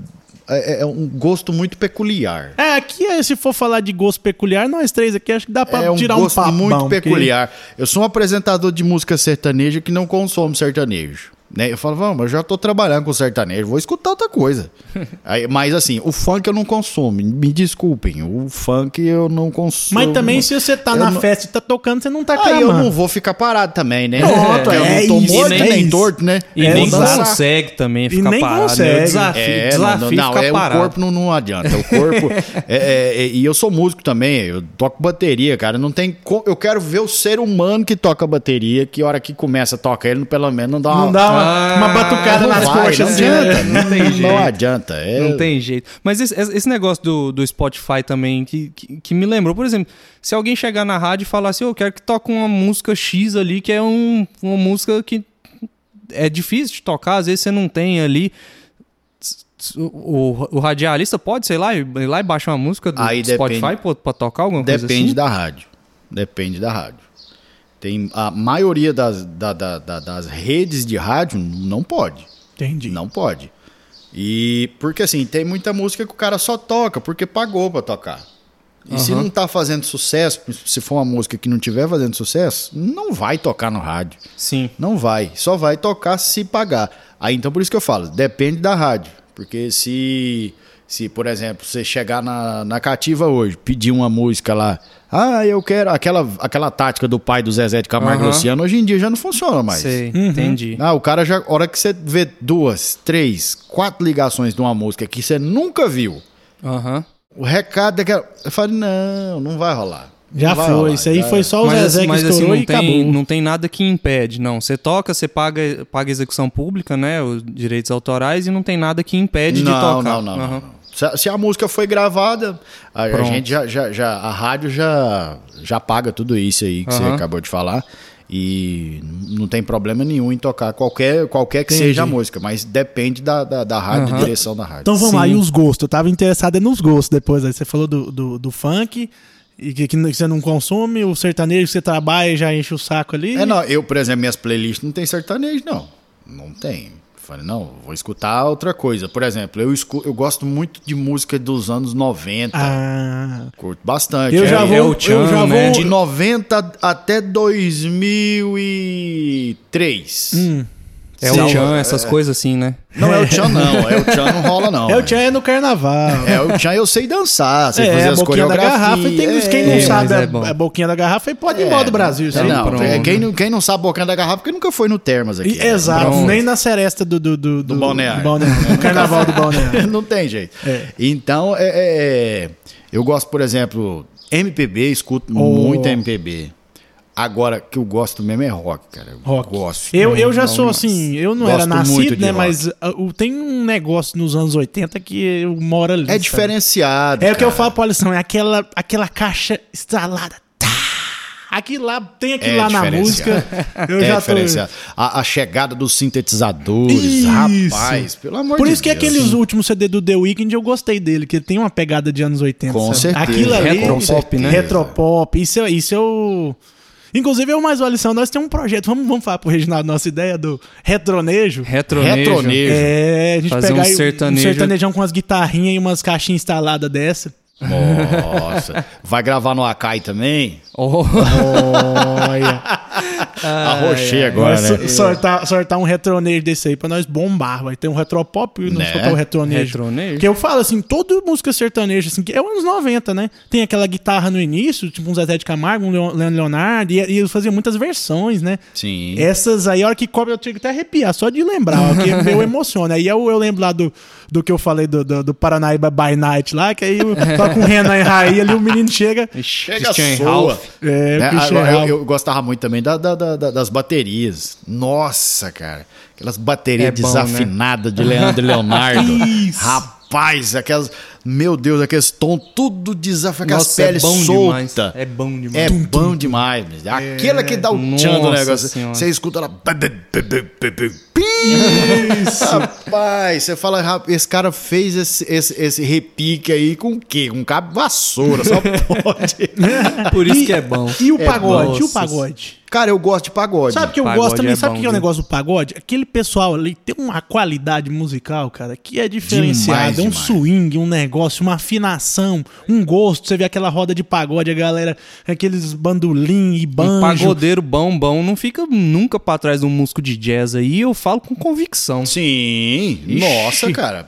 É, é um gosto muito peculiar. É, aqui, é, se for falar de gosto peculiar, nós três aqui acho que dá pra É um tirar um gosto papo. muito bom, porque- peculiar. Eu sou um apresentador de música sertaneja que não consome sertanejo. Né? Eu falo, vamos, eu já tô trabalhando com sertanejo, vou escutar outra coisa. Aí, mas assim, o funk eu não consumo, me desculpem, o funk eu não consumo. Mas também, se você tá eu na não- festa e tá tocando, você não tá Aí eu não vou ficar parado também, né? Pronto, eu é não tô isso, morto é nem isso. torto, né? E É, nem consegue também ficar nem parado. consegue. Né? Desafio, É, desafio não, não, ficar é, parado. o corpo não, não adianta. O corpo. é, é, é, e eu sou músico também, eu toco bateria, cara. Não tem. co- Eu quero ver o ser humano que toca bateria, que a hora que começa a tocar ele, pelo menos não dá uma. Não dá uma, Ah, uma batucada não nas vai, coxas não adianta, não, tem não jeito. adianta. É, Não tem jeito. Mas esse, esse negócio do, do Spotify também, que, que, que me lembrou, por exemplo, se alguém chegar na rádio e falar assim, eu quero que toque uma música X ali, que é um, uma música que é difícil de tocar, às vezes você não tem ali. O, o radialista pode, sei lá, ir lá e baixar uma música do Aí Spotify depende. pra, pra tocar alguma coisa Depende assim? da rádio. Depende da rádio. Tem a maioria das, da- da- da- das redes de rádio não pode. Entendi. Não pode. E porque assim, tem muita música que o cara só toca porque pagou pra tocar. E se Aham. não tá fazendo sucesso, se for uma música que não tiver fazendo sucesso, não vai tocar no rádio. Sim. Não vai. Só vai tocar se pagar. Aí então por isso que eu falo, depende da rádio. Porque se, se por exemplo, você chegar na, na cativa hoje, pedir uma música lá, ah, eu quero. Aquela, aquela tática do pai do Zezé de Camargo Aham. Luciano, hoje em dia já não funciona mais. Sei, Uhum. entendi. Ah, o cara já. A hora que você vê duas, três, quatro ligações de uma música que você nunca viu, Aham. o recado é que. Eu falei, não, não vai rolar. Já vai foi. rolar, Isso aí já foi só o mas, Zezé assim, que mas assim, estourou não e tem, acabou. não tem nada que impede, não. Você toca, você paga, paga execução pública, né? Os direitos autorais, e não tem nada que impede de não, tocar. Não, não, Aham. não, não. Se, se a música foi gravada, a, a gente já, já, já- A rádio já, já paga tudo isso aí que você Aham. acabou de falar. E não tem problema nenhum em tocar qualquer, qualquer que Entendi. seja a música, mas depende da, da, da rádio, Aham. da direção da rádio. Então vamos Sim. lá, e os gostos? Eu tava interessado é nos gostos depois. Aí você falou do, do, do funk, e que, que você não consome, o sertanejo que você trabalha e já enche o saco ali. É, não, eu, por exemplo, minhas playlists não tem sertanejo, não. Não tem. Falei, não, vou escutar outra coisa. Por exemplo, eu, escu eu gosto muito de música dos anos 90. Ah, Curto bastante. eu É- já é vou. o Tchan, eu já né? vou. De 90 até 2003. Hum. É Sim. o Tchan, essas coisas assim, né? Não é o Tchan, não. É o Tchan, não rola, não. É o Tchan é no carnaval. É o Tchan, eu sei dançar, sei É, fazer a as boquinha da coreografias. garrafa. E tem os quem não é, sabe mas é a, a boquinha da garrafa e pode ir É, embora do Brasil. É, não, pronto. é, quem, não, quem não sabe boquinha da garrafa porque nunca foi no Termas aqui. E- né? exato, Pronto. nem na seresta do, do, do, do, balneário. do carnaval do balneário. não tem jeito. É. Então, é, é, é, eu gosto, por exemplo, MPB, escuto Oh. muito MPB. Agora, que eu gosto mesmo é rock, cara. Eu Rock. gosto. Eu, eu já Não, sou assim, eu não era nascido, né? rock. Mas uh, tem um negócio nos anos 80 que eu moro ali. É sabe? diferenciado. É o que eu cara. falo pra lição, é aquela, aquela caixa estralada. Tá, Aquilo lá, tem aquilo É lá na música. Eu é já tô... diferenciado. A, a chegada dos sintetizadores, Isso. rapaz, pelo amor Por de isso que aqueles últimos CD do The Weeknd eu gostei dele, que ele tem uma pegada de anos 80. Com sabe? certeza. Aquilo ali. Retropop, né? Retropop. Isso, é- isso eu. Inclusive, eu mais uma lição. Nós temos um projeto. Vamos, vamos falar pro Reginaldo nossa ideia do retronejo. Retronejo. Retronejo. É, a gente Fazer pegar um aí sertanejo. um sertanejão com umas guitarrinhas e umas caixinhas instaladas dessa. Nossa. Vai gravar no Akai também? Oh, Olha. Arrochei Vai agora, so- né? sortar, sortar um retronejo desse aí pra nós bombar. Vai ter um retropop e nós Né? soltar o retronejo. Retronejo. Que eu falo assim, toda música sertaneja, assim, que é anos 90, né? Tem aquela guitarra no início, tipo um Zezé de Camargo, um Leandro Leonardo, e, e eles faziam muitas versões, né? Sim. Essas aí, a hora que cobre, eu chego até a arrepiar, só de lembrar, ó, que eu emociona. Aí eu, eu lembro lá do, do que eu falei do, do, do Paranaíba by Night lá, que aí eu- toca um Renan e Raí ali, o menino chega. Chega soa. É, Né? Agora, Ralph. eu, eu gostava muito também da- da- da- da- das baterias. Nossa, cara. Aquelas baterias É né? desafinadas de Leandro e Leonardo. Rapaz, aquelas. Meu Deus, aqueles tons tudo desafinado, aquelas Nossa, é peles bom demais. soltas. É bom demais. É bom demais. mesmo. Aquela que dá o tchan do negócio. Senhora. Você escuta ela. Rapaz, você fala, "Rapaz, esse cara fez esse, esse, esse repique aí com o quê? Com um cabo vassoura, só pode. Por isso que é bom. E o É pagode? bom. E o pagode? Cara, eu gosto de pagode. Sabe que eu Pagode gosto também? é sabe o que é o negócio do pagode? Aquele pessoal ali tem uma qualidade musical, cara, que é diferenciada. Demais, um demais. swing, um negócio, uma afinação, um gosto. Você vê aquela roda de pagode, a galera, aqueles bandolim e Um banjo. pagodeiro bom, bom, não fica nunca pra trás de um músico de jazz aí. Eu falo com convicção. Sim, nossa, cara.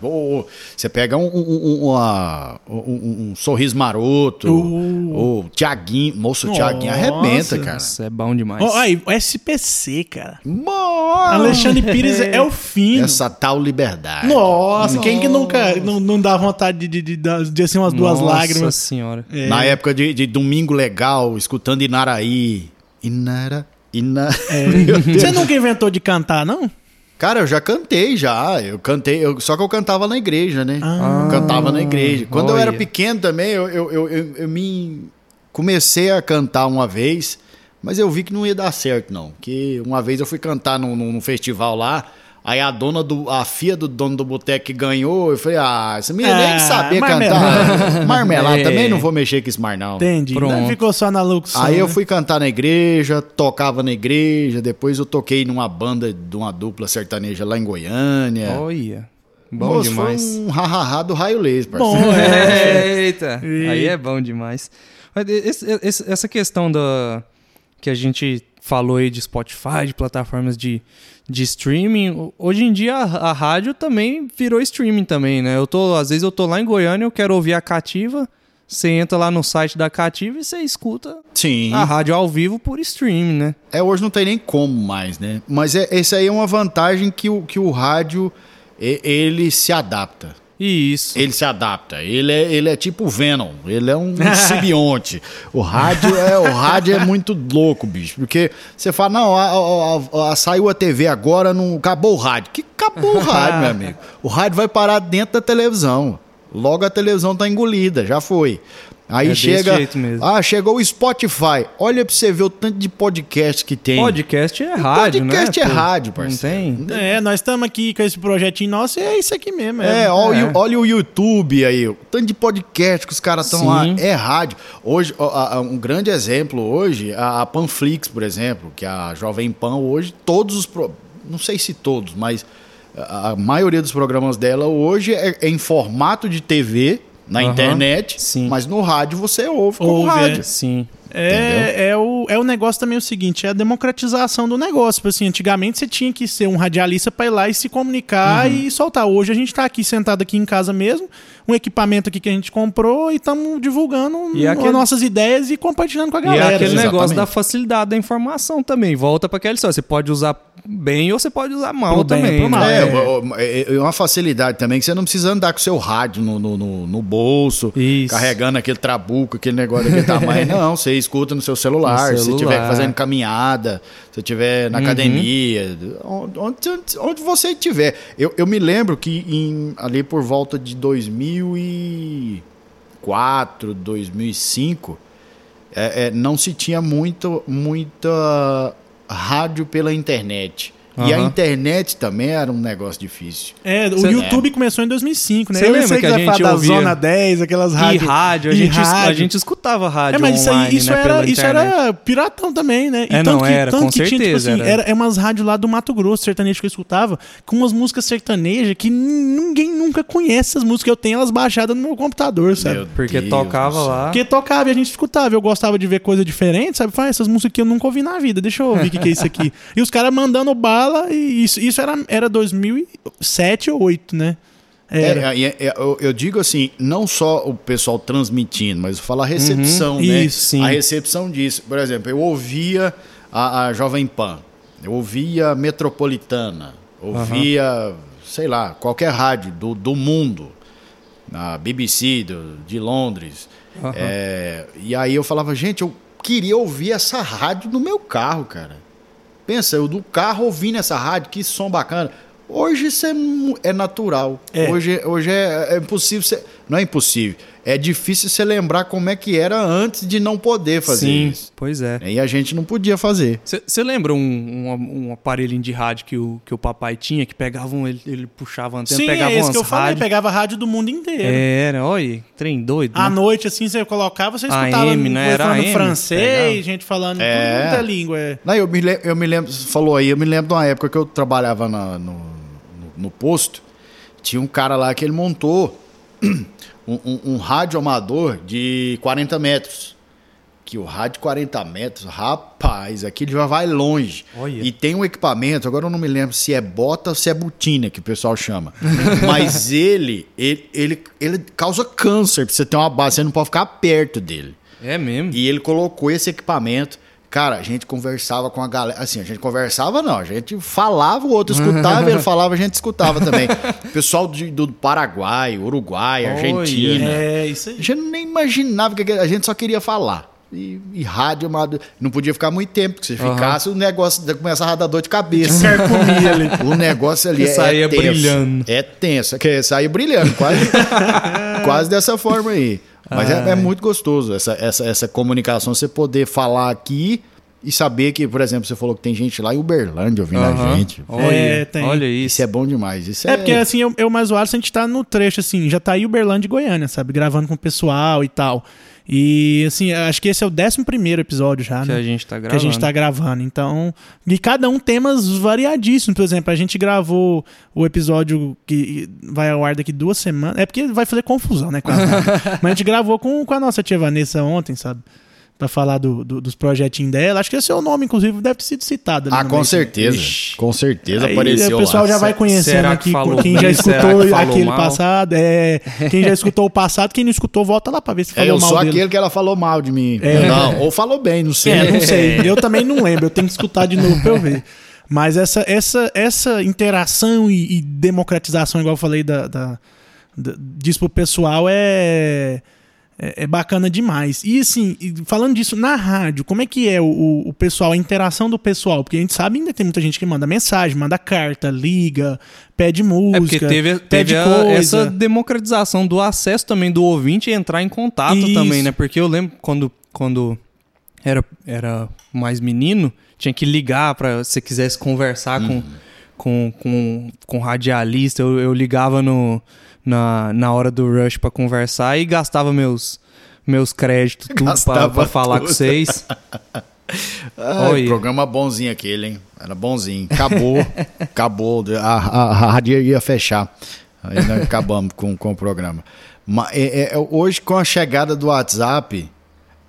Você pega um, um, um, uma- um- um sorriso maroto, o Tiaguinho, moço, Tiaguinho Nossa. arrebenta, cara. Nossa, é bom demais. Aí, o SPC, cara. Nossa, Alexandre Pires é o fino. essa tal liberdade. Nossa, quem que nunca não, não dá vontade de, de, de, de assim umas duas Nossa lágrimas? senhora. É. Na época de, de Domingo Legal, escutando Inaraí. Inara, Ina... Deus. Você nunca inventou de cantar, não? Cara, eu já cantei já. Eu cantei, eu- só que eu cantava na igreja, né? Ah. eu cantava na igreja. Quando eu olha. era pequeno também, eu, eu, eu, eu- eu me comecei a cantar uma vez, mas eu vi que não ia dar certo, não. Que uma vez eu fui cantar num, num- num festival lá. Aí a dona do. A filha do dono do boteco que ganhou, eu falei, ah, essa menina nem Ah, sabia marmelada. cantar. Marmelada, É. também não vou mexer com esse mar, não. Entendi. Pronto. Não ficou só na locução. Aí eu né? fui cantar na igreja, tocava na igreja, depois eu toquei numa banda de uma dupla sertaneja lá em Goiânia. Olha. Bom Moço, demais. Foi um ha-ha-ha do raio laser, parceiro. Bom, é. Eita, aí é bom demais. Mas esse- esse- essa questão da que a gente falou aí de Spotify, de plataformas de, de streaming, hoje em dia a, a rádio também virou streaming também, né? Eu tô, às vezes eu tô lá em Goiânia, eu quero ouvir a Cativa, você entra lá no site da Cativa e você escuta Sim. a rádio ao vivo por streaming, né? É, hoje não tem nem como mais, né? Mas é, esse aí é uma vantagem que o, que o rádio, ele se adapta. Isso. Ele se adapta. Ele é, ele é tipo o Venom. Ele é um simbionte. O rádio é, o rádio é muito louco, bicho. Porque você fala, não, a- a- a- a- saiu a TV agora, não acabou o rádio. Que acabou o rádio, meu amigo? O rádio vai parar dentro da televisão. Logo a televisão tá engolida, já foi. Aí É desse chega. jeito mesmo. Ah, chegou o Spotify. Olha pra você ver o tanto de podcast que tem. Podcast é rádio, né? podcast é pô? rádio, Não parceiro. tem? É, nós estamos aqui com esse projetinho nosso e é isso aqui mesmo. É, olha, É. o- olha o YouTube aí, o tanto de podcast que os caras estão lá, é rádio. Hoje, ó, a- a- um grande exemplo hoje, a, a Panflix, por exemplo, que a Jovem Pan hoje, todos os, pro- não sei se todos, mas a, a maioria dos programas dela hoje é, é em formato de TV, na Aham, internet, sim. mas no rádio você ouve como Ouve, rádio. é. Sim. É, é, o, é o negócio também o seguinte, é a democratização do negócio. Tipo assim, antigamente você tinha que ser um radialista para ir lá e se comunicar Uhum. e soltar. Hoje a gente tá aqui sentado aqui em casa mesmo, um equipamento aqui que a gente comprou e estamos divulgando E é as aquele- nossas ideias e compartilhando com a E galera. é aquele exatamente. negócio da facilidade da informação também. Volta para aquela história. Você pode usar bem ou você pode usar mal Pro bem, também. pro mal. né? É, É. é, uma facilidade também que você não precisa andar com o seu rádio no, no, no- no bolso, Isso. carregando aquele trabuco, aquele negócio daquele tamanho. Não, você escuta no seu celular, No se você celular. estiver fazendo caminhada, se estiver na academia, onde, onde- onde você estiver. Eu, eu me lembro que em- ali por volta de 2004, 2005, é, é, não se tinha muito, muita rádio pela internet. E a internet também era um negócio difícil. É, o Cê- YouTube começou em 2005, né? Cê eu lembra sei que a vai gente falar da ouvia- Zona 10, aquelas E rádios. rádio, a, e gente, es- a rádio. gente escutava rádio É, mas isso, online, aí, isso, né, era, pela isso internet. era piratão também, né? É, tanto não, era, com tinha, tipo certeza, assim, era. era. é umas rádios lá do Mato Grosso, sertanejo que eu escutava, com umas músicas sertanejas que ninguém nunca conhece essas músicas. Eu tenho elas baixadas no meu computador, sabe? Meu Porque Deus tocava lá. Porque tocava e a gente escutava. Eu gostava de ver coisa diferente, sabe? Fala, essas músicas que eu nunca ouvi na vida, deixa eu ouvir o que, que é isso aqui. e os caras mandando bala, e isso, isso era, era 2007 ou 2008, né? Era. É, é, é, eu, eu digo assim, não só o pessoal transmitindo, mas falo a recepção, né? Isso, sim. A recepção disso. Por exemplo, eu ouvia a, a Jovem Pan, eu ouvia a Metropolitana, ouvia, sei lá, qualquer rádio do, do mundo, a BBC do, de Londres. Aham. É, e aí eu falava, gente, eu queria ouvir essa rádio no meu carro, cara. Pensa, eu do carro ouvindo essa rádio, que som bacana. Hoje isso é, é natural. É. Hoje, hoje é, é impossível. Você, não é impossível. É difícil você lembrar como é que era antes de não poder fazer Sim, isso. pois é. E a gente não podia fazer. Você lembra um, um, um aparelhinho de rádio que o, que o papai tinha, que pegava um, ele, ele puxava a antena, Sim, pegava é esse umas que eu falei, rádios. pegava rádio do mundo inteiro. Era, olha, trem doido. À né? noite, assim, você colocava, você AM, escutava né? coisa Era falando AM, francês, pegava. gente falando É. muita língua. É. Não, eu, me eu me lembro, você falou aí, eu me lembro de uma época que eu trabalhava na- no, no, no posto. Tinha um cara lá que ele montou um, um, um rádio amador de 40 metros. Que o rádio de 40 metros, rapaz, aquele já vai longe. Olha. E tem um equipamento, agora eu não me lembro se é bota ou se é botina, que o pessoal chama. Mas ele, ele, ele, ele causa câncer, pra você ter uma base, você não pode ficar perto dele. É mesmo. E ele colocou esse equipamento. Cara, a gente conversava com a galera. Assim, a gente conversava, não. A gente falava, o outro escutava, ele falava, a gente escutava também. Pessoal de- do Paraguai, Uruguai, Olha. Argentina. É, isso A aí. gente nem imaginava que a gente só queria falar. E, e rádio, amado, não podia ficar muito tempo, porque se Aham. ficasse, o negócio começava a dar dor de cabeça. O negócio ali Que é, saía é tenso. brilhando. É tenso, que saía brilhando, quase, quase dessa forma aí. Mas é, é muito gostoso essa, essa, essa comunicação, você poder falar aqui e saber que, por exemplo, você falou que tem gente lá em Uberlândia ouvindo a Aham. gente. Olha, É, tem. olha isso. Isso é bom demais. Isso é, É porque assim, eu, eu mais o Alisson, a gente tá no trecho, assim, já tá aí Uberlândia e Goiânia, sabe? Gravando com o pessoal e tal. E assim, acho que esse é o 11 primeiro episódio já, que né? a gente tá que a gravando. gente tá gravando. Então, e cada um temas variadíssimos. Por exemplo, a gente gravou o episódio que vai ao ar daqui duas semanas. É porque vai fazer confusão, né? Mas a gente gravou com, com a nossa tia Vanessa ontem, sabe? Pra falar do, do- dos projetinhos dela. Acho que esse é o nome, inclusive, deve ter sido citado. ali Ah, com certeza. Ixi. Com certeza Aí apareceu o pessoal lá. já vai conhecendo Será que aqui falou quem já bem? Escutou que aquele mal? passado. É, quem já escutou o passado, quem não escutou, volta lá pra ver se É, falou eu mal sou dele. aquele que ela falou mal de mim. É. Não, ou falou bem, não sei. É, não sei. Eu também não lembro. Eu tenho que escutar de novo pra eu ver. Mas essa, essa, essa interação e, e democratização, igual eu falei, da, da, da- disso pro pessoal é, é, é bacana demais. E assim, falando disso na rádio, como é que é o, o, pessoal, a interação do pessoal? Porque a gente sabe ainda tem muita gente que manda mensagem, manda carta, liga, pede música. É porque teve, pede teve a- coisa. essa democratização do acesso também do ouvinte e entrar em contato Isso. também, né? Porque eu lembro quando, quando era, era mais menino, tinha que ligar para se você quisesse conversar com, com, com, com radialista. Eu, eu ligava no, na, na hora do rush para conversar e gastava meus, meus créditos tudo para falar com vocês. Ai, programa bonzinho aquele, hein? Era bonzinho. Acabou. acabou. A, a, a rádio ia fechar. Aí nós acabamos com, com o programa. Mas é- é- hoje, com a chegada do WhatsApp,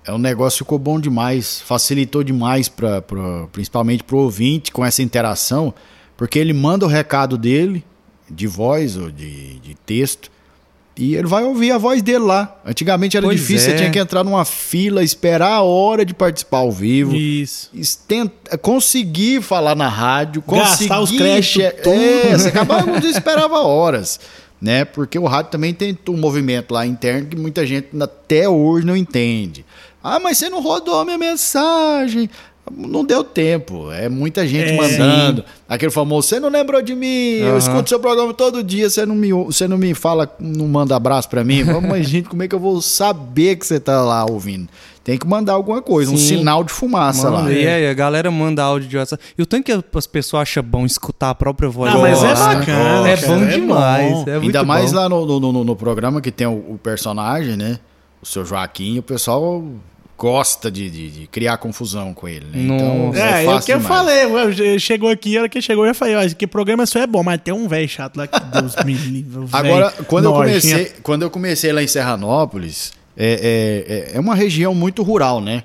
é, o negócio ficou bom demais. Facilitou demais, pra, pra, principalmente para o ouvinte, com essa interação. Porque ele manda o recado dele, de voz ou de, de texto, e ele vai ouvir a voz dele lá. Antigamente era Pois difícil, é. você tinha que entrar numa fila, esperar a hora de participar ao vivo Isso. estent- conseguir falar na rádio, Gastar os conseguir créditos. É, você acabava, não esperava horas, né? Porque o rádio também tem um movimento lá interno que muita gente até hoje não entende. Ah, mas você não rodou a minha mensagem. Não deu tempo. É muita gente É. mandando. Aquele famoso, você não lembrou de mim? Eu Aham. escuto seu programa todo dia, você não me, você não me fala, não manda abraço pra mim. Mas, gente, como é que eu vou saber que você tá lá ouvindo? Tem que mandar alguma coisa, um Sim. sinal de fumaça Mano, lá. e aí, a galera manda áudio de WhatsApp. E o tanto que as pessoas acham bom escutar a própria voz. Não, mas é Nossa, bacana, É bom é demais. bom. é Ainda mais bom. lá no, no, no- no programa que tem o, o personagem, né? O seu Joaquim, o pessoal gosta de, de- de criar confusão com ele, né? Então. É, é o que eu demais. falei. je- Chegou aqui, a hora que chegou, eu já falei, ó, que programa só é bom, mas tem um velho chato lá que Deus me livre. Agora, quando eu, comecei, quando eu comecei lá em Serranópolis, é, é, é uma região muito rural, né?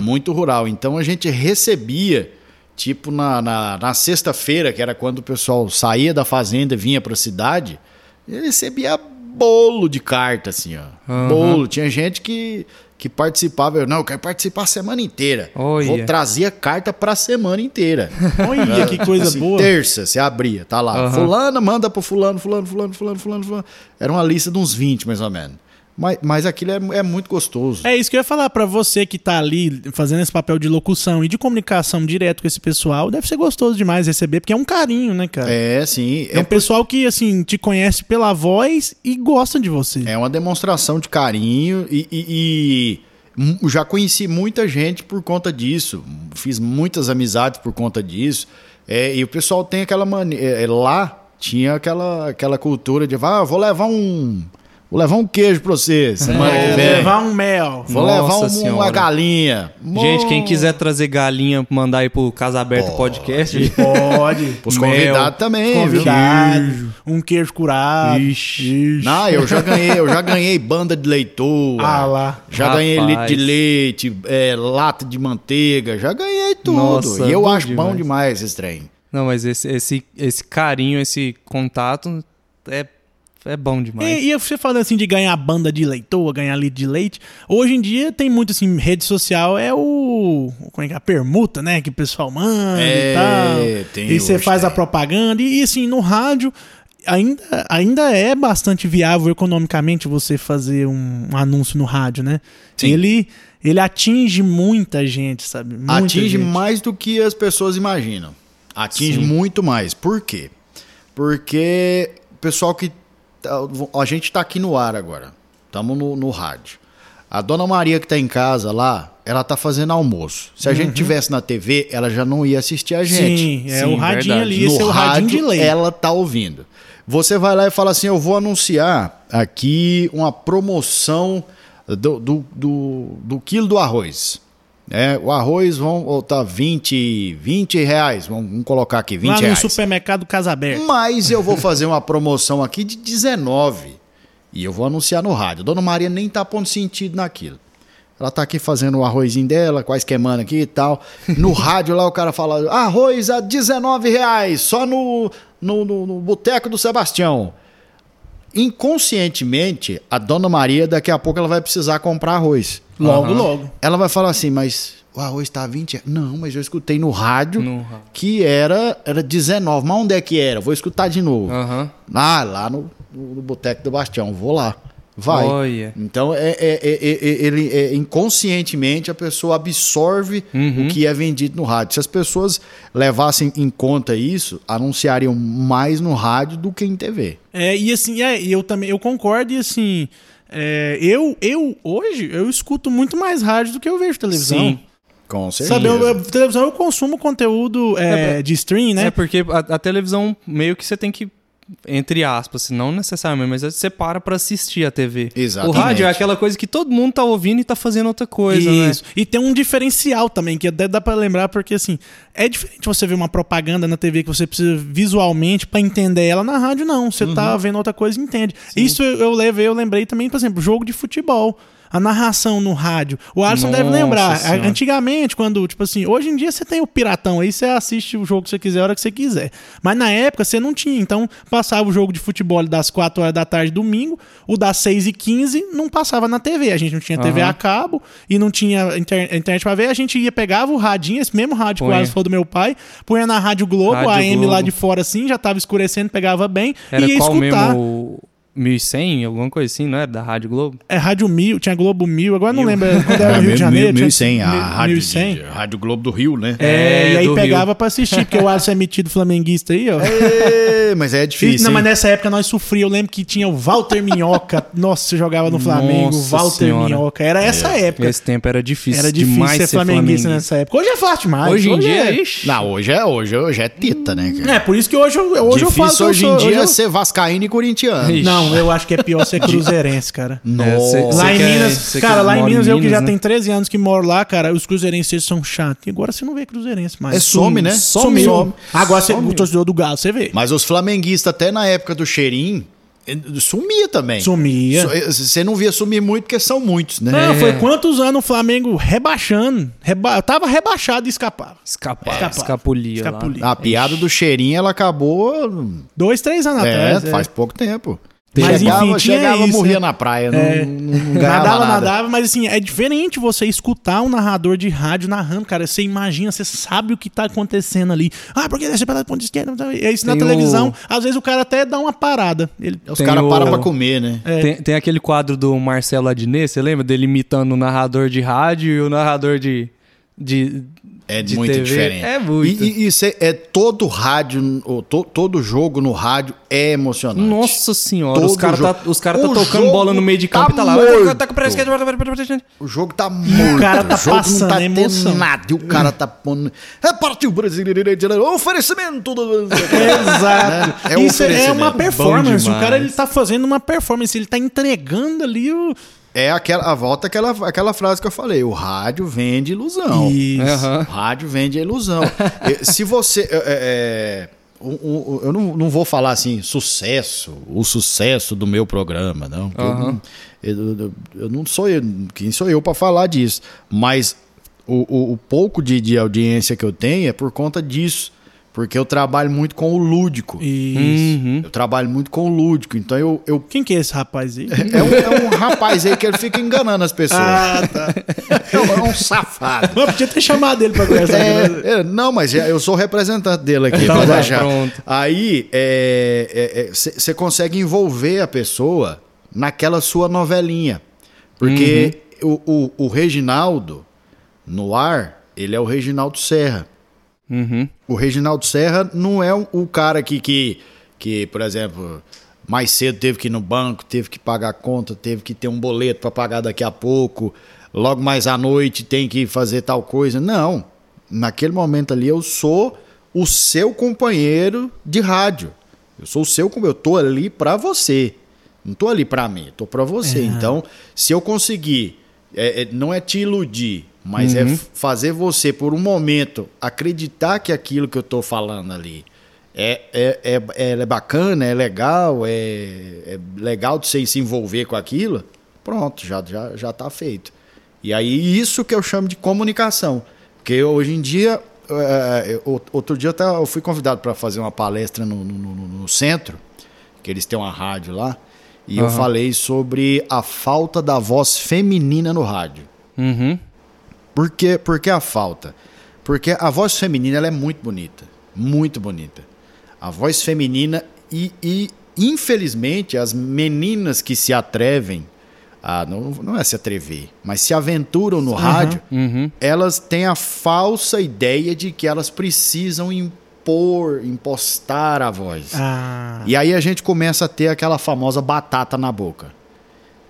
Muito rural. Então a gente recebia, tipo, na, na, na sexta-feira, que era quando o pessoal saía da fazenda e vinha pra cidade, eu recebia bolo de carta, assim, ó. Aham. Bolo. Tinha gente que, que participava. Eu, não, eu quero participar a semana inteira. Olha. Vou trazia carta pra semana inteira. Olha que coisa Assim, boa. Terça, você abria, tá lá. Fulana manda pro fulano, fulano, fulano, fulano, fulano, fulano. Era uma lista de uns 20, mais ou menos. Mas, mas aquilo é, é muito gostoso. É isso que eu ia falar pra você que tá ali fazendo esse papel de locução e de comunicação direto com esse pessoal. Deve ser gostoso demais receber, porque é um carinho, né, cara? É, sim. É um pessoal que, assim, te conhece pela voz e gosta de você. É uma demonstração de carinho e, e- e já conheci muita gente por conta disso. Fiz muitas amizades por conta disso. É, e o pessoal tem aquela maneira. lá tinha aquela, aquela cultura de ah, vou levar um. Vou levar um queijo pra você semana que Vou levar um mel. Vou Nossa levar um- uma Senhora. galinha. Gente, quem quiser trazer galinha, mandar aí pro Casa Aberta Podcast. Pode. Os convidados também, viu? Um queijo curado. Ixi. Não, eu já ganhei, eu já ganhei banda de leitoa. Ah lá. Já Rapaz. ganhei litro de leite, é, lata de manteiga, já ganhei tudo. Nossa, e eu bom acho bom demais. demais esse trem. Não, mas esse, esse, esse carinho, esse contato é, é bom demais. E, e você falando assim de ganhar banda de leitoa, ganhar litro de leite, hoje em dia tem muito assim, rede social é o. Como é que é? A permuta, né? Que o pessoal manda É, e tal. tem e você faz a propaganda. E, e, assim, no rádio. Ainda, ainda é bastante viável economicamente você fazer um, um anúncio no rádio, né? Sim. Ele, ele atinge muita gente, sabe? Muita Atinge gente. mais do que as pessoas imaginam. Atinge Sim. muito mais. Por quê? Porque o pessoal que. Tá- A gente tá aqui no ar agora. Estamos no, no rádio. A dona Maria que tá em casa lá, ela tá fazendo almoço. Se a gente tivesse na TV, ela já não ia assistir a gente. Sim, é Sim, o radinho verdade. ali, esse é o radinho de lei. ela tá ouvindo. Você vai lá e fala assim: eu vou anunciar aqui uma promoção do, do, do, do quilo do arroz. É, o arroz vão tá 20, 20 reais, vamos, colocar aqui, 20 Lá no reais. supermercado Casa Aberta. Mas eu vou fazer uma promoção aqui de 19 e eu vou anunciar no rádio. Dona Maria nem tá pondo sentido naquilo. Ela tá aqui fazendo o arrozinho dela, quase queimando aqui e tal. No rádio lá o cara fala: arroz a 19 reais, só no, no, no, no Boteco do Sebastião. Inconscientemente, a Dona Maria, daqui a pouco, ela vai precisar comprar arroz. Logo, Aham. logo. Ela vai falar assim, mas o arroz tá 20 reais. Não, mas eu escutei no rádio No que era, era 19. Mas onde é que era? Vou escutar de novo. Aham. Ah, lá no, no, no Boteco do Bastião. Vou lá. Vai. Olha. Então, é, é- é- é- é- ele, é, inconscientemente, a pessoa absorve Uhum. o que é vendido no rádio. Se as pessoas levassem em conta isso, anunciariam mais no rádio do que em TV. É, e assim, é, e eu também eu concordo, e assim, é, eu, eu hoje eu escuto muito mais rádio do que eu vejo televisão. Sim. Com certeza. Sabe, eu, eu- televisão eu consumo conteúdo é, É, de stream, né? É porque a, a televisão meio que você tem que entre aspas, não necessariamente, mas você para pra assistir a TV. Exatamente. O rádio é aquela coisa que todo mundo tá ouvindo e tá fazendo outra coisa, Isso. né? E tem um diferencial também, que até dá pra lembrar, porque assim, é diferente você ver uma propaganda na TV que você precisa visualmente pra entender ela na rádio, não. Você Uhum. tá vendo outra coisa e entende. Isso eu, eu levei, eu lembrei também, por exemplo, jogo de futebol. A narração no rádio. O Alisson deve lembrar. Senhora. Antigamente, quando, tipo assim, hoje em dia você tem o Piratão aí, você assiste o jogo que você quiser, a hora que você quiser. Mas na época você não tinha. Então, passava o jogo de futebol das 4 horas da tarde, domingo, o das 6 e 15 não passava na TV. A gente não tinha TV Aham. a cabo e não tinha inter- internet pra ver. A gente ia, pegava o radinho, esse mesmo rádio que o. Alisson falou do meu pai, punha na Rádio Globo, Rádio a AM lá de fora assim, já tava escurecendo, pegava bem, Era e ia escutar. mesmo 1100, alguma coisa assim, não era? Da Rádio Globo? É Rádio Mil, tinha Globo Mil, agora não Mil. lembro quando era Rio de Janeiro. tinha 1100, a mil- rádio, 1100. de- Rádio Globo do Rio, né? É, É, e aí pegava pra assistir, porque o Alisson é metido flamenguista aí, ó. É, mas é difícil. não, mas nessa época nós sofríamos. Eu lembro que tinha o Walter Minhoca. Nossa, você jogava no Flamengo. o Nossa Walter Senhora. Minhoca. Era essa época. Esse tempo era difícil. Era difícil demais ser flamenguista, nessa época. Hoje é fácil demais. Hoje em dia, é... ixi. Não, hoje é, hoje, hoje é tita, né, cara? É, por isso que hoje, eu- hoje eu falo eu hoje em dia hoje é ser vascaíno e corintiano. Ixi. Não, eu acho que é pior ser cruzeirense, cara. É, Nossa. Lá cê em é- Minas, cara, lá em Minas, eu que já né? tenho 13 anos que moro lá, cara, os cruzeirenses são chatos. E agora você não vê cruzeirense mais. É, some, né? Sumiu. Some. Agora você, o torcedor do Galo, você vê. Mas os flamenguistas, até na época do cheirinho, eh, sumia também. Sumia. Su- eh, Você não via sumir muito, porque são muitos, né? Não, É. foi quantos anos o Flamengo rebaixando. Reba... Tava rebaixado e escapava. Escapar, Escapar. escapulia. Escapulia. Lá. A piada do cheirinho, ela acabou. Dois, três anos É, atrás. faz pouco tempo. Mas, chegava, enfim, tinha chegava isso, morria né? na praia, não, É. não, Nadava, nada. nadava, mas assim, é diferente você escutar um narrador de rádio narrando, cara. Você imagina, você sabe o que tá acontecendo ali. Ah, porque desce pela ponta esquerda. É isso na televisão. o- Às vezes o cara até dá uma parada. Ele, Os Tem caras o- param pra comer, né? É. Tem, tem aquele quadro do Marcelo Adnet, você lembra dele imitando o narrador de rádio e o narrador de. De É de muito TV? diferente. É muito. E, e isso é, é todo rádio, ou to- todo jogo no rádio é emocionante. Nossa senhora, Todo os caras tá, os cara tá O tocando bola no meio de campo tá e tá lá. morto. Tá com a esquerda, O jogo tá morto. cara tá o jogo passando não tá emoção. nada. E o cara tá pondo. É partiu brasileiro. Oferecimento. Do... Exato. É um Isso é uma performance. O cara ele tá fazendo uma performance. Ele tá entregando ali o. É aquela, a volta àquela, aquela frase que eu falei. O rádio vende ilusão. Isso. Aham. O rádio vende ilusão. Se você. é, é, o- eu não, não vou falar assim, sucesso, o sucesso do meu programa, não. não- Eu, eu- eu não sou eu, quem sou eu para falar disso. Mas o, o- o pouco de, de audiência que eu tenho é por conta disso. Porque eu trabalho muito com o lúdico. Isso. Uhum. Eu trabalho muito com o lúdico. Então eu. eu Quem que é esse rapaz aí? é, um, é um rapaz aí que ele fica enganando as pessoas. ah, tá. É um, é um safado. Eu podia ter chamado ele pra conversar. É, é, não, mas é- eu sou representante dele aqui. Vai, deixar. pronto. Aí você consegue envolver a pessoa naquela sua novelinha. Porque o, o, o Reginaldo, no ar, ele é o Reginaldo Serra. Uhum. O Reginaldo Serra não é o, cara que, que, que, por exemplo, mais cedo teve que ir no banco, teve que pagar a conta, teve que ter um boleto para pagar daqui a pouco, logo mais à noite tem que fazer tal coisa. Não. Naquele momento ali eu sou o seu companheiro de rádio. Eu sou o seu, eu tô ali para você. Não tô ali para mim, tô para você. Então, se eu conseguir, é, é, não é te iludir, mas é f- fazer você por um momento acreditar que aquilo que eu tô falando ali é, é, é, é bacana, é legal, é, é legal de você se envolver com aquilo, pronto, já, já, já tá feito. E aí isso que eu chamo de comunicação. Porque hoje em dia, é, eu- outro dia eu tava- eu fui convidado para fazer uma palestra no, no- no- no centro, que eles têm uma rádio lá, e eu Aham. falei sobre a falta da voz feminina no rádio. Uhum. Por que, por que a falta? Porque a voz feminina ela é muito bonita. Muito bonita. A voz feminina e, e, infelizmente, as meninas que se atrevem, a, não, não é se atrever, mas se aventuram no rádio, Uhum. elas têm a falsa ideia de que elas precisam impor, impostar a voz. Ah, E aí a gente começa a ter aquela famosa batata na boca.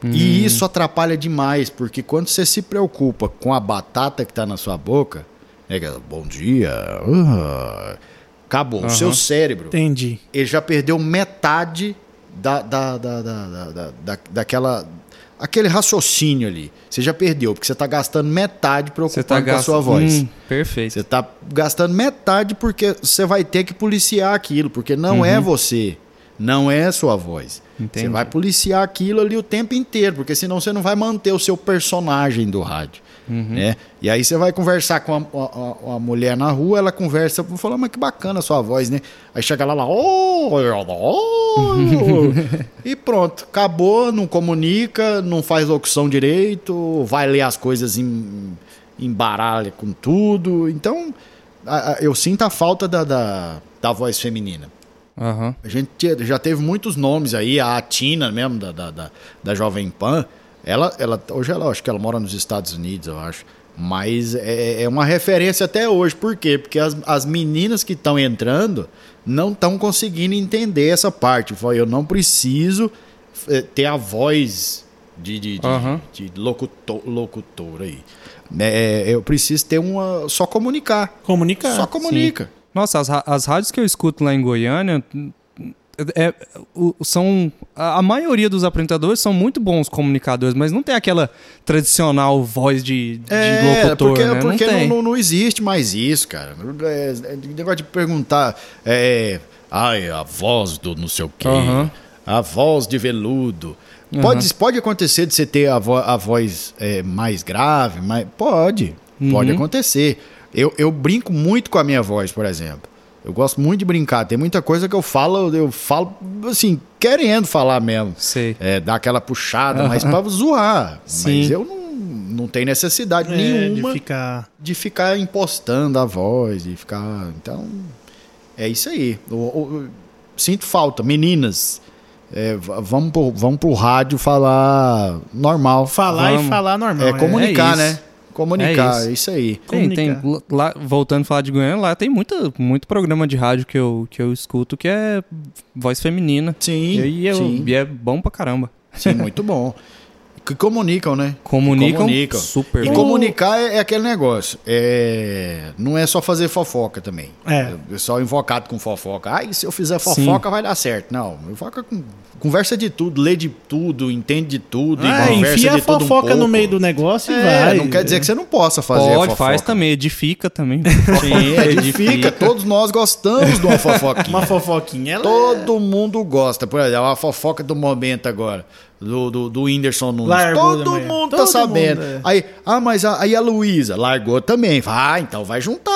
E isso atrapalha demais, porque quando você se preocupa com a batata que está na sua boca, é que, bom dia, ah", acabou. O seu cérebro, entendi. ele já perdeu metade da, da, da, da, da, da- da- daquela, aquele raciocínio ali. Você já perdeu, porque você está gastando metade preocupado tá com a sua voz. Hum, perfeito. Você está gastando metade porque você vai ter que policiar aquilo, porque não é você, não é sua voz. Entendi. Você vai policiar aquilo ali o tempo inteiro, porque senão você não vai manter o seu personagem do rádio. Né? E aí você vai conversar com uma, uma- uma mulher na rua, ela conversa, fala, mas que bacana a sua voz, né? Aí chega lá, lá oh, oh, e pronto, acabou, não comunica, não faz locução direito, vai ler as coisas em, embaralha com tudo. Então, a- a- eu sinto a falta da, da, da voz feminina. Aham. A gente já teve muitos nomes aí, a Tina mesmo, da, da, da, da Jovem Pan. Ela, ela, hoje ela, acho que ela mora nos Estados Unidos, eu acho. Mas é, é uma referência até hoje. Por quê? Porque as, as meninas que estão entrando não estão conseguindo entender essa parte. Eu não preciso eh, ter a voz de, de, de, Aham. de locutor, locutor aí. É, eu preciso ter uma. Só comunicar. Comunicar. Só comunica. Nossa, as, as rádios que eu escuto lá em Goiânia é, são a, maioria dos apresentadores são muito bons comunicadores, mas não tem aquela tradicional voz de, de É, locutor, porque, né? porque não não, não- existe mais isso, cara. É, é, negócio de perguntar. É, ai, a voz do não sei o quê. Aham. A voz de veludo. Pode, pode acontecer de você ter a, vo- a voz é, mais grave, mas pode. Pode Uhum. acontecer. Eu, eu brinco muito com a minha voz, por exemplo. Eu gosto muito de brincar. Tem muita coisa que eu falo, eu falo assim, querendo falar mesmo. Sei. É, dar aquela puxada, mas pra zoar. Mas Sim. eu não, não tenho necessidade É, nenhuma de ficar. de ficar impostando a voz, de ficar. Então, é isso aí. O- o- sinto falta. Meninas, é, vamos, pro, vamos pro rádio falar normal. Falar Vamos. e falar normal. É comunicar, É né? Comunicar, É é isso aí. Tem, tem, comunicar. lá, voltando a falar de Goiânia, lá tem muita, muito programa de rádio que eu, que eu escuto que é voz feminina. Sim, e, eu- sim. e é bom pra caramba. Sim, muito bom. Que comunicam, né? Comunicam, Comunicam. super E bem. comunicar é, é aquele negócio. É, não é só fazer fofoca também. É. O pessoal invocado com fofoca. Ai, se eu fizer fofoca vai dar certo. Não, fofoca com. Conversa de tudo, lê de tudo, entende de tudo, Ah, e conversa enfia a de tudo um fofoca no pouco. meio do negócio e É, vai. não quer dizer que você não possa fazer a Pode, fofoca. faz também, edifica também. Sim, edifica. Todos nós gostamos de uma fofoquinha. Uma fofoquinha. Ela Todo mundo gosta. Por exemplo, a fofoca do momento agora. Do, do, do Whindersson Nunes. Largou Todo manhã. mundo tá Todo sabendo. mundo, é. Aí, ah, mas a, aí a Luísa largou também. Ah, então vai juntar.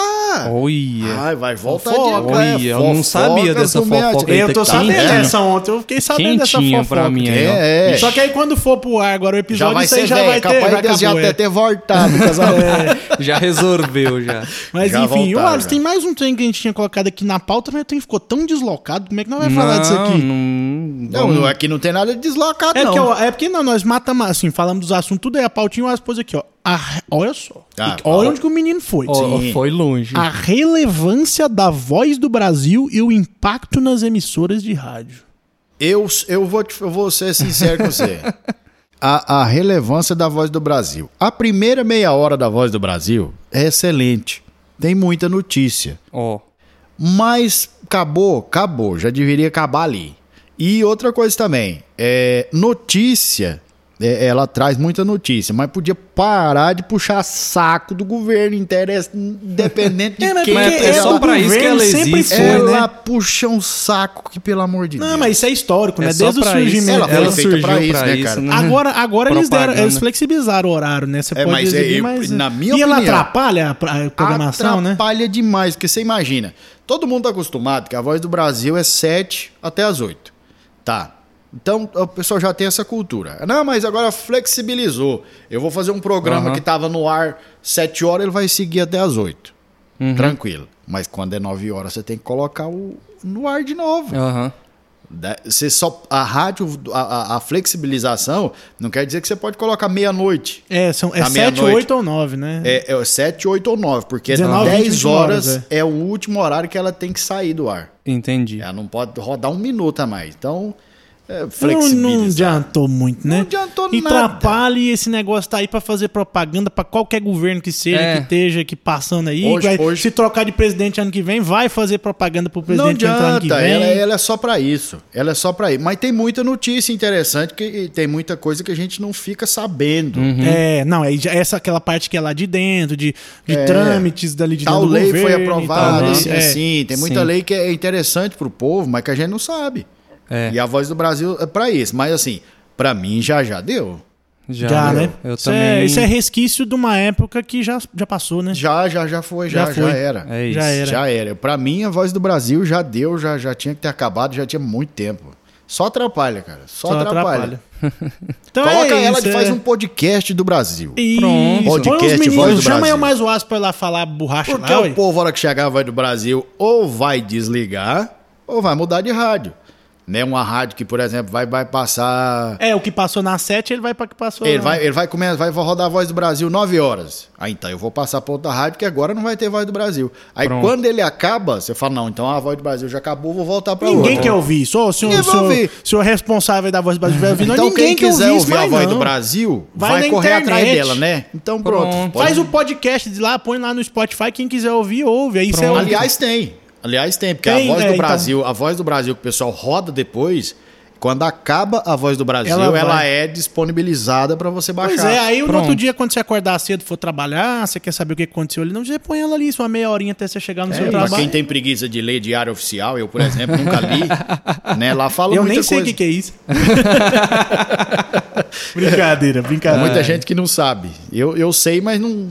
Olha. Ai, vai voltar Fofoca. de é, eu não sabia dessa fofoca. Eu tô sabendo dessa ontem, eu fiquei sabendo dessa fofoca. pra mim. É, é. Só que aí quando for pro ar agora o Já episódio, vai isso aí ser já vai ter. Capaz Já de já até é. ter voltado casamento. Já resolveu, já. Mas Já enfim, voltaram, Alisson, já. tem mais um trem que a gente tinha colocado aqui na pauta, mas o trem ficou tão deslocado. Como é que nós vamos falar disso aqui? Não, Não, aqui não tem nada de deslocado, É não. Porque, ó, é porque não, nós matamos, assim, falamos dos assuntos, tudo aí, a pautinha, Alisson pôs aqui, ó. A- olha só. Ah, olha ó. onde que o menino foi. Ó, foi longe. A relevância da voz do Brasil e o impacto nas emissoras de rádio. Eu, eu, vou, te- eu vou ser sincero com você. A, a relevância da Voz do Brasil. A primeira meia hora da Voz do Brasil é excelente. Tem muita notícia. Ó, Mas acabou, acabou. Já deveria acabar ali. E outra coisa também. É, notícia. é, ela traz muita notícia, mas podia parar de puxar saco do governo, interesse independente de É, mas quem. porque Mas é só o pra isso que ela sempre existe, foi, ela né? puxa um saco que, pelo amor de Não, Deus. mas isso é histórico, É né? só Desde o pra isso. surgimento. Ela foi ela feita surgiu pra pra isso, isso, né, cara? né? Agora, agora eles, deram, eles flexibilizaram o horário, né? Você É, pode mas é, exibir eu- mais. na minha e ela opinião, atrapalha a pra- a programação, né? Atrapalha demais, porque você imagina, todo mundo tá acostumado que a voz do Brasil é 7 até as 8. Tá. Então o pessoal já tem essa cultura. Não, mas agora flexibilizou. Eu vou fazer um programa Aham. que tava no ar 7 horas, ele vai seguir até as 8. Tranquilo. Mas quando é 9 horas, você tem que colocar o no ar de novo. aham. Da- Você só a rádio a, a- flexibilização não quer dizer que você pode colocar meia-noite. É, são, é Na 7, meia-noite. 8 ou 9, né? É, é 7, 8 ou 9, porque 19, 10 20, 20 horas horas, é. o último horário que ela tem que sair do ar. Entendi. Ela não pode rodar um minuto a mais. Então, é, Não, não adiantou muito, né? Não adiantou e nada. atrapalha esse negócio tá aí pra fazer propaganda pra qualquer governo que seja, É. que esteja aqui passando aí. Hoje- vai- hoje- Se trocar de presidente ano que vem, vai fazer propaganda pro Não presidente entrar ano que adianta, vem. ela, ela é só pra isso. Ela é só pra isso. Mas tem muita notícia interessante que tem muita coisa que a gente não fica sabendo. É, não, é essa aquela parte que é lá de dentro, de, de É. trâmites dali de Tal dentro do lei governo. foi e tal, aprovada, né? assim, É. assim. Tem muita Sim. lei que é interessante pro povo, mas que a gente não sabe. É. E a voz do Brasil é pra isso. Mas assim, pra mim já já deu. Já, Já, né? Eu isso, também. é, isso é resquício de uma época que já, já passou, né? Já, já, já foi, já, Já já, foi. era. É isso. Já era. Já era. Pra mim, a voz do Brasil já deu, já, já tinha que ter acabado, já tinha muito tempo. Só atrapalha, cara. Só, Só atrapalha. Então Coloca é ela isso, e faz é. um podcast do Brasil. Isso. Pronto. Põe Podcast os meninos, Voz do chama Brasil. eu mais o Aspa pra ir lá falar borracha Porque lá, o ué. povo, a hora que chegar a voz do Brasil, ou vai desligar, ou vai mudar de rádio. Né? Uma rádio que, por exemplo, vai, vai passar. É, o que passou na 7, ele vai pra que passou Ele na- vai, ele vai começar, vai rodar a voz do Brasil 9 horas. Aí então eu vou passar pra outra rádio que agora não vai ter voz do Brasil. Aí Pronto. quando ele acaba, você fala, não, então a voz do Brasil já acabou, vou voltar pra Ninguém outra. quer ouvir isso. Ô, senhor, Ninguém vai senhor, ouvir. senhor responsável da voz do Brasil vai ouvir. Então Não, ninguém quem quer quiser ouvir, isso ouvir a voz não. do Brasil, Vai vai, correr atrás internet. dela, né? Então pronto. Pronto. pode- Faz o podcast de lá, põe lá no Spotify. Quem quiser ouvir, ouve. Aí. Aliás, tem. Aliás, tem, porque Tem, a voz é, do então. Brasil, a voz do Brasil que o pessoal roda depois, quando acaba a voz do Brasil, Ela ela, é disponibilizada pra você baixar. Pois é, aí no Pronto. outro dia, quando você acordar cedo for trabalhar, você quer saber o que aconteceu ali, não, você põe ela ali, só uma meia horinha até você chegar no É, seu pra trabalho. quem tem preguiça de ler diário oficial, eu, por exemplo, nunca li, né? Lá fala Eu muita nem sei o coisa. que, que é isso. brincadeira, Tem brincadeira. muita gente que não sabe. Eu, eu sei, mas não.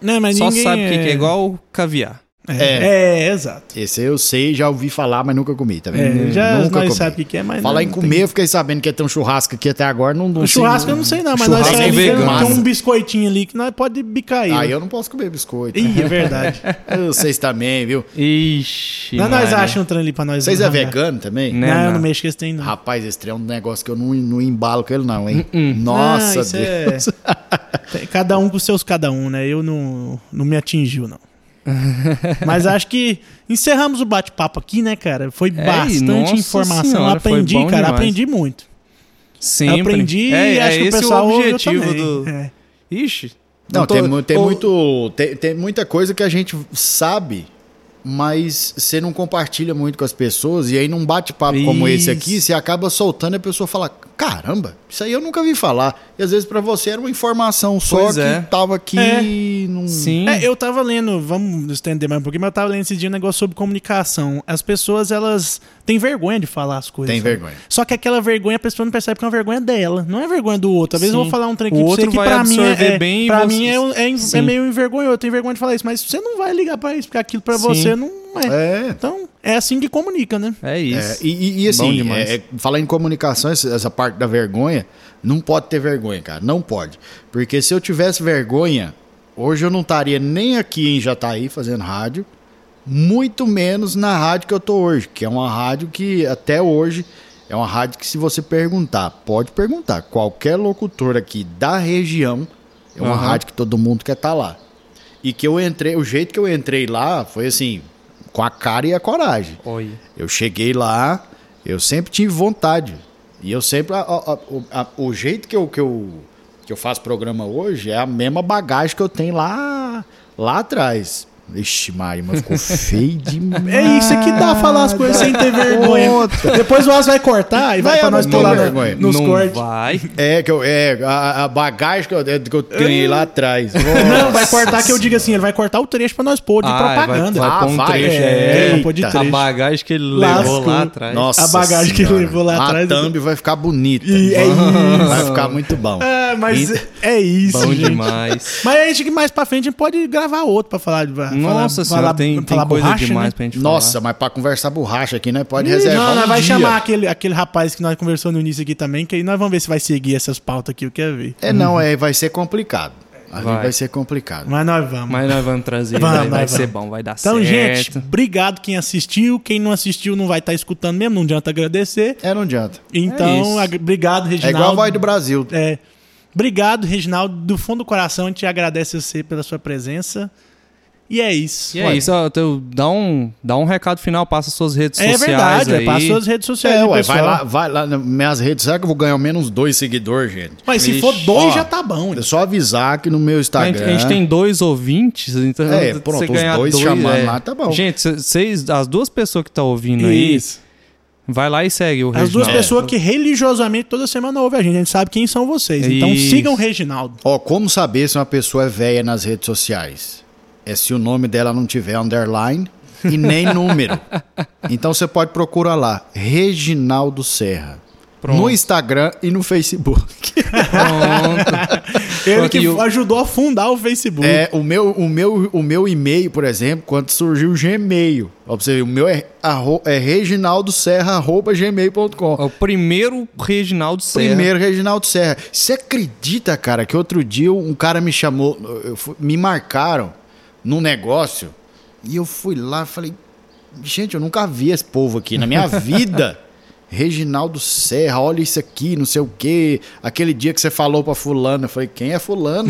Não, mas Só ninguém sabe o que, que é igual caviar. É, é, exato. Esse eu sei, já ouvi falar, mas nunca comi, tá vendo? É, já nunca nós comi. sabe o que, é, mas. Falar não em tem- comer, eu fiquei sabendo que ia ter um churrasco aqui até agora, não, não O churrasco sei, eu não sei não, mas nós Churrasco sabemos que tem um biscoitinho ali que nós pode bicar ele. Aí eu não posso comer biscoito. Ih, é verdade. Vocês também, viu? Ixi. Mas nós achamos um trem ali pra nós. Vocês é vegano também? Né? Não, eu não. não mexo com esse trem, não. Rapaz, esse trem é um negócio que eu não, não embalo com ele, não, hein? Não, Nossa, isso é- Deus. Tem Cada um com seus cada um, né? Eu não, não me atingiu, não. Mas acho que encerramos o bate-papo aqui, né, cara? Foi bastante nossa informação. senhora, aprendi, cara, demais. aprendi muito. Sempre. Aprendi é, e acho é que o esse pessoal o objetivo do. É. Ixi. Não, tô- tem, tem ou- muito. Tem, tem muita coisa que a gente sabe, mas você não compartilha muito com as pessoas, e aí num bate-papo como esse aqui, você acaba soltando e a pessoa fala: caramba, isso aí eu nunca vi falar. E às vezes pra você era uma informação só Pois que é. tava aqui É. não. Sim. É, eu tava lendo, vamos estender mais um pouquinho, mas eu tava lendo esse dia um negócio sobre comunicação. As pessoas, elas têm vergonha de falar as coisas. Tem vergonha. Só que aquela vergonha a pessoa não percebe que é uma vergonha dela, não é vergonha do outro. Às vezes eu Sim. vou falar um trem aqui O pra você outro que vai pra mim é, bem e pra você- mim é, é, é meio envergonhoso, eu tenho vergonha de falar isso, mas você não vai ligar pra isso, porque aquilo pra Sim. você não é. É. Então, é assim que comunica, né? É É, isso. e, e- e Bom assim, demais. é, é, falar em comunicação, essa, essa parte da vergonha, não pode ter vergonha, cara. Não pode. Porque se eu tivesse vergonha, hoje eu não estaria nem aqui em Jataí fazendo rádio, muito menos na rádio que eu tô hoje, que é uma rádio que até hoje é uma rádio que se você perguntar, pode perguntar, qualquer locutor aqui da região, é uma Aham. rádio que todo mundo quer estar lá. E que eu entrei, o jeito que eu entrei lá foi assim, com a cara e a coragem. Olha. Eu cheguei lá, eu sempre tive vontade. E eu sempre. a- a- a- o jeito que eu, que, eu, que eu faço programa hoje é a mesma bagagem que eu tenho lá, lá atrás. Ixi, Mari, mas ficou feio demais. É isso que dá falar as coisas sem ter vergonha. Depois o As vai cortar e vai, Vai, pra nós pôr lá vergonha. nos não cortes. vai. É, que eu, é a, a bagagem que eu, que eu ganhei lá atrás. Não, vai cortar que eu digo assim, ele vai cortar o trecho pra nós pôr de Ah, propaganda. Vai, vai Ah, um vai? trecho. É, É, de trecho. a bagagem que ele Lascou. levou lá atrás. Nossa A bagagem que ele Senhora. levou lá a atrás. thumb vai ficar bonita. E é Vai isso. ficar muito bom. É, mas E- é isso, Bom gente. demais. Mas a gente que mais pra frente a gente pode gravar outro pra falar de Nossa senhora, falar, tem, tem falar coisa borracha, demais né? pra gente Nossa, falar. mas pra conversar borracha aqui, né? Pode Ih, reservar Não, nós um vai dia. chamar aquele, aquele rapaz que nós conversamos no início aqui também, que aí nós vamos ver se vai seguir essas pautas aqui, eu quero ver. É, não, é, vai ser complicado. Vai, Vai. ser complicado. Mas nós vamos. Mas nós vamos trazer, Vamos, vai, vai nós ser vamos. bom, vai dar Então, certo. gente, obrigado quem assistiu. Quem não assistiu não vai estar escutando mesmo, não adianta agradecer. É, não adianta. Então, ag- obrigado, É Reginaldo. igual a voz do Brasil. É. Obrigado, Reginaldo. Do fundo do coração, a gente agradece você pela sua presença. E é isso. E é isso, ó, teu- dá, um, dá um recado final, passa suas redes É sociais verdade, aí. é, passou as redes sociais É, ué, pessoal. vai lá, vai lá nas minhas redes. Será que eu vou ganhar menos dois seguidores, gente? Mas se for dois, Ó, já tá bom. É só avisar que no meu A Instagram. gente, a gente tem dois ouvintes, então É, você pronto, os ganhar dois chamando lá, tá bom. Gente, vocês, as duas pessoas que estão ouvindo aí, Isso. vai lá e segue o As duas Reginaldo. pessoas que religiosamente toda semana ouvem a gente. A gente sabe quem são vocês. Então Isso. sigam o Reginaldo. Ó, como saber se uma pessoa é velha nas redes sociais? É se o nome dela não tiver underline e nem número. Então você pode procurar lá, Reginaldo Serra. Pronto. No Instagram e no Facebook. Pronto. Ele que ajudou a fundar o Facebook. É, o meu, o meu, o meu e-mail, por exemplo, quando surgiu o Gmail. Ó, você ver, o meu é, arro, é reginaldoserra.gmail.com. É o primeiro Reginaldo Serra. Primeiro Reginaldo Serra. Você acredita, cara, que outro dia um cara me chamou, fui- me marcaram num negócio e eu fui lá e falei, gente, eu nunca vi esse povo aqui na minha vida. Reginaldo Serra, olha isso aqui, não sei o quê. Aquele dia que você falou pra fulano, eu falei, quem é fulano?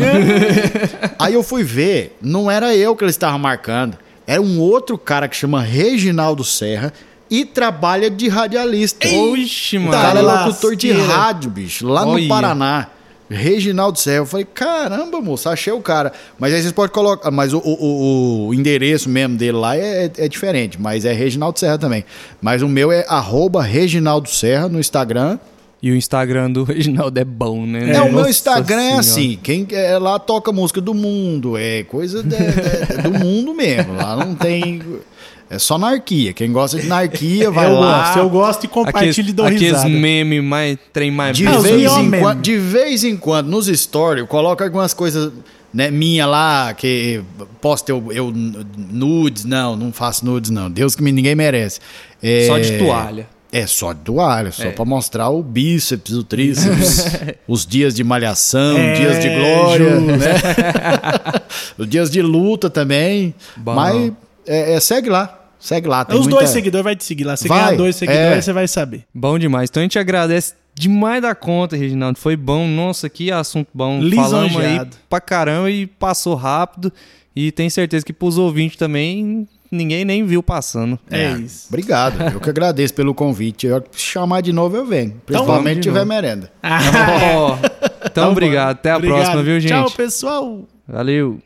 Aí eu fui ver, não era eu que eles estavam marcando. Era um outro cara que chama Reginaldo Serra e trabalha de radialista. Oxi, O mano. cara é locutor de rádio, bicho, lá no Olha. Paraná. Reginaldo Serra. Eu falei, caramba, moço, achei o cara. Mas aí vocês podem colocar. Mas o, o- o- endereço mesmo dele lá é, é diferente, mas é Reginaldo Serra também. Mas o meu é arroba Reginaldo Serra no Instagram. E o Instagram do Reginaldo é bom, né? É, o meu Instagram é Senhora. assim, quem é, lá toca música do mundo, é coisa de- de- do mundo mesmo. Lá não tem. É só anarquia. Quem gosta de anarquia vai eu lá. gosto, eu gosto e compartilho e dou aqueles risada. meme mais, trem mais De, Ah, os vez em quando, de vez em quando, nos stories, eu coloco algumas coisas né, minha lá, que posto eu, eu nudes, não, não faço nudes, não. Deus que me- ninguém merece. É, Só de toalha. É, só de toalha, É. só pra mostrar o bíceps, o tríceps, os dias de malhação, É, dias de glória, justo. né? os dias de luta também. Bom. Mas é, é, segue lá, segue lá. Tem Os muita- dois seguidores vai te seguir lá. Se Vai, ganhar dois seguidores, é. você vai saber. Bom demais. Então a gente agradece demais da conta, Reginaldo. Foi bom. Nossa, que assunto bom. Lisonjeado. Falamos aí pra caramba e passou rápido. E tenho certeza que pros ouvintes também, ninguém nem viu passando. É, isso. Obrigado, eu que agradeço pelo convite. Eu, se chamar de novo, eu venho. Então Principalmente de tiver novo. merenda. Ó, então, Tá bom. obrigado. Até a Obrigado. próxima, viu, gente? Tchau, pessoal. Valeu.